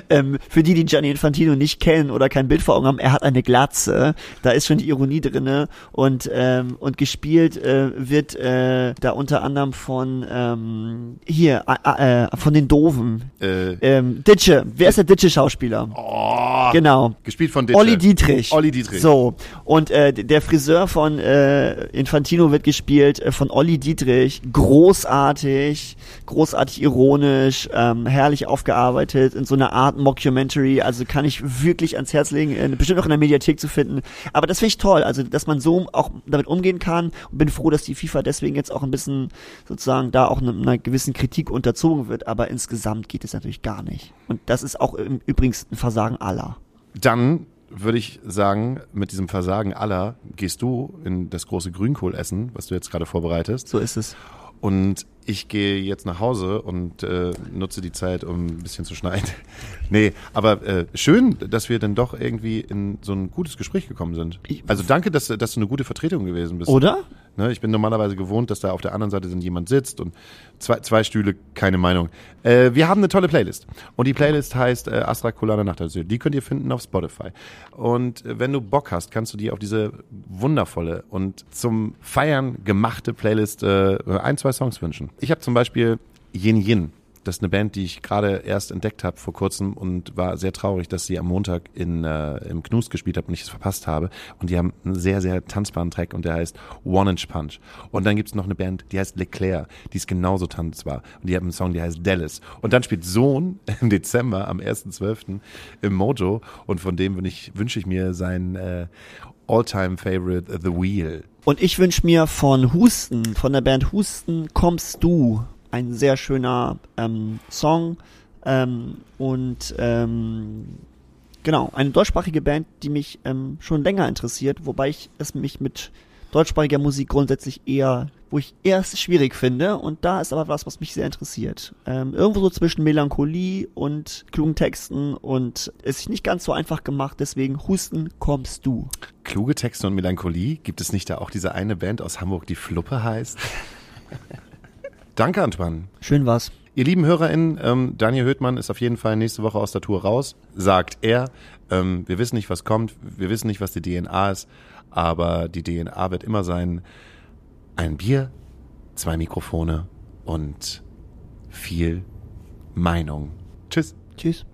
ähm, für die, die Gianni Infantino nicht kennen oder kein Bild vor Augen haben, er hat eine Glatze. Da ist schon die Ironie drinne und ähm, und gespielt äh, wird äh, da unter anderem von ähm, hier äh, von den Doofen. Äh, Ähm, Ditsche. Wer ist der Ditsche-Schauspieler? oh, Genau. gespielt von Ditsche. Olli Dietrich. Olli Dietrich. So. Und äh, der Friseur von äh, Infantino wird gespielt von Olli Dietrich. Großartig, großartig ironisch, ähm, herrlich aufgearbeitet in so einer Art Mockumentary. Also kann ich wirklich ans Herz legen, äh, bestimmt auch in der Mediathek zu finden. Aber das finde ich toll, also dass man so auch damit umgehen kann und bin froh, dass die FIFA deswegen jetzt auch ein bisschen sozusagen da auch einer, einer gewissen Kritik unterzogen wird. Aber insgesamt geht es natürlich gar nicht. Und das ist auch im übrigens ein Versagen aller. Dann würde ich sagen, mit diesem Versagen aller gehst du in das große Grünkohlessen, was du jetzt gerade vorbereitest. So ist es. Und ich gehe jetzt nach Hause und äh, nutze die Zeit, um ein bisschen zu schneiden. nee, aber äh, schön, dass wir dann doch irgendwie in so ein gutes Gespräch gekommen sind. Also danke, dass, dass du eine gute Vertretung gewesen bist. Oder? Ne, ich bin normalerweise gewohnt, dass da auf der anderen Seite dann jemand sitzt und zwei, zwei Stühle, keine Meinung. Äh, wir haben eine tolle Playlist. Und die Playlist heißt äh, Astra Colana Nachtasyl. Die könnt ihr finden auf Spotify. Und äh, wenn du Bock hast, kannst du dir auf diese wundervolle und zum Feiern gemachte Playlist äh, ein, zwei Songs wünschen. Ich habe zum Beispiel Yin Yin. Das ist eine Band, die ich gerade erst entdeckt habe vor kurzem und war sehr traurig, dass sie am Montag in, äh, im Knus gespielt hat und ich es verpasst habe. Und die haben einen sehr, sehr tanzbaren Track und der heißt One Inch Punch. Und dann gibt's noch eine Band, die heißt Leclerc, die ist genauso tanzbar. Und die haben einen Song, der heißt Dallas. Und dann spielt Sohn im Dezember am 1.12. im Mojo und von dem wünsch ich, wünsche ich mir sein äh, All-Time-Favorite The Wheel. Und ich wünsche mir von Husten, von der Band Husten, kommst du. Ein sehr schöner ähm, Song. Ähm, und ähm, genau, eine deutschsprachige Band, die mich ähm, schon länger interessiert, wobei ich es mich mit deutschsprachiger Musik grundsätzlich eher, wo ich erst schwierig finde. Und da ist aber was, was mich sehr interessiert. Ähm, irgendwo so zwischen Melancholie und klugen Texten und es ist nicht ganz so einfach gemacht, deswegen Husten kommst du. Kluge Texte und Melancholie. Gibt es nicht da auch diese eine Band aus Hamburg, die Fluppe heißt? Danke, Antoine. Schön war's. Ihr lieben HörerInnen, ähm, Daniel Höhtmann ist auf jeden Fall nächste Woche aus der Tour raus, sagt er. Ähm, wir wissen nicht, was kommt, wir wissen nicht, was die DNA ist, aber die DNA wird immer sein, ein Bier, zwei Mikrofone und viel Meinung. Tschüss. Tschüss.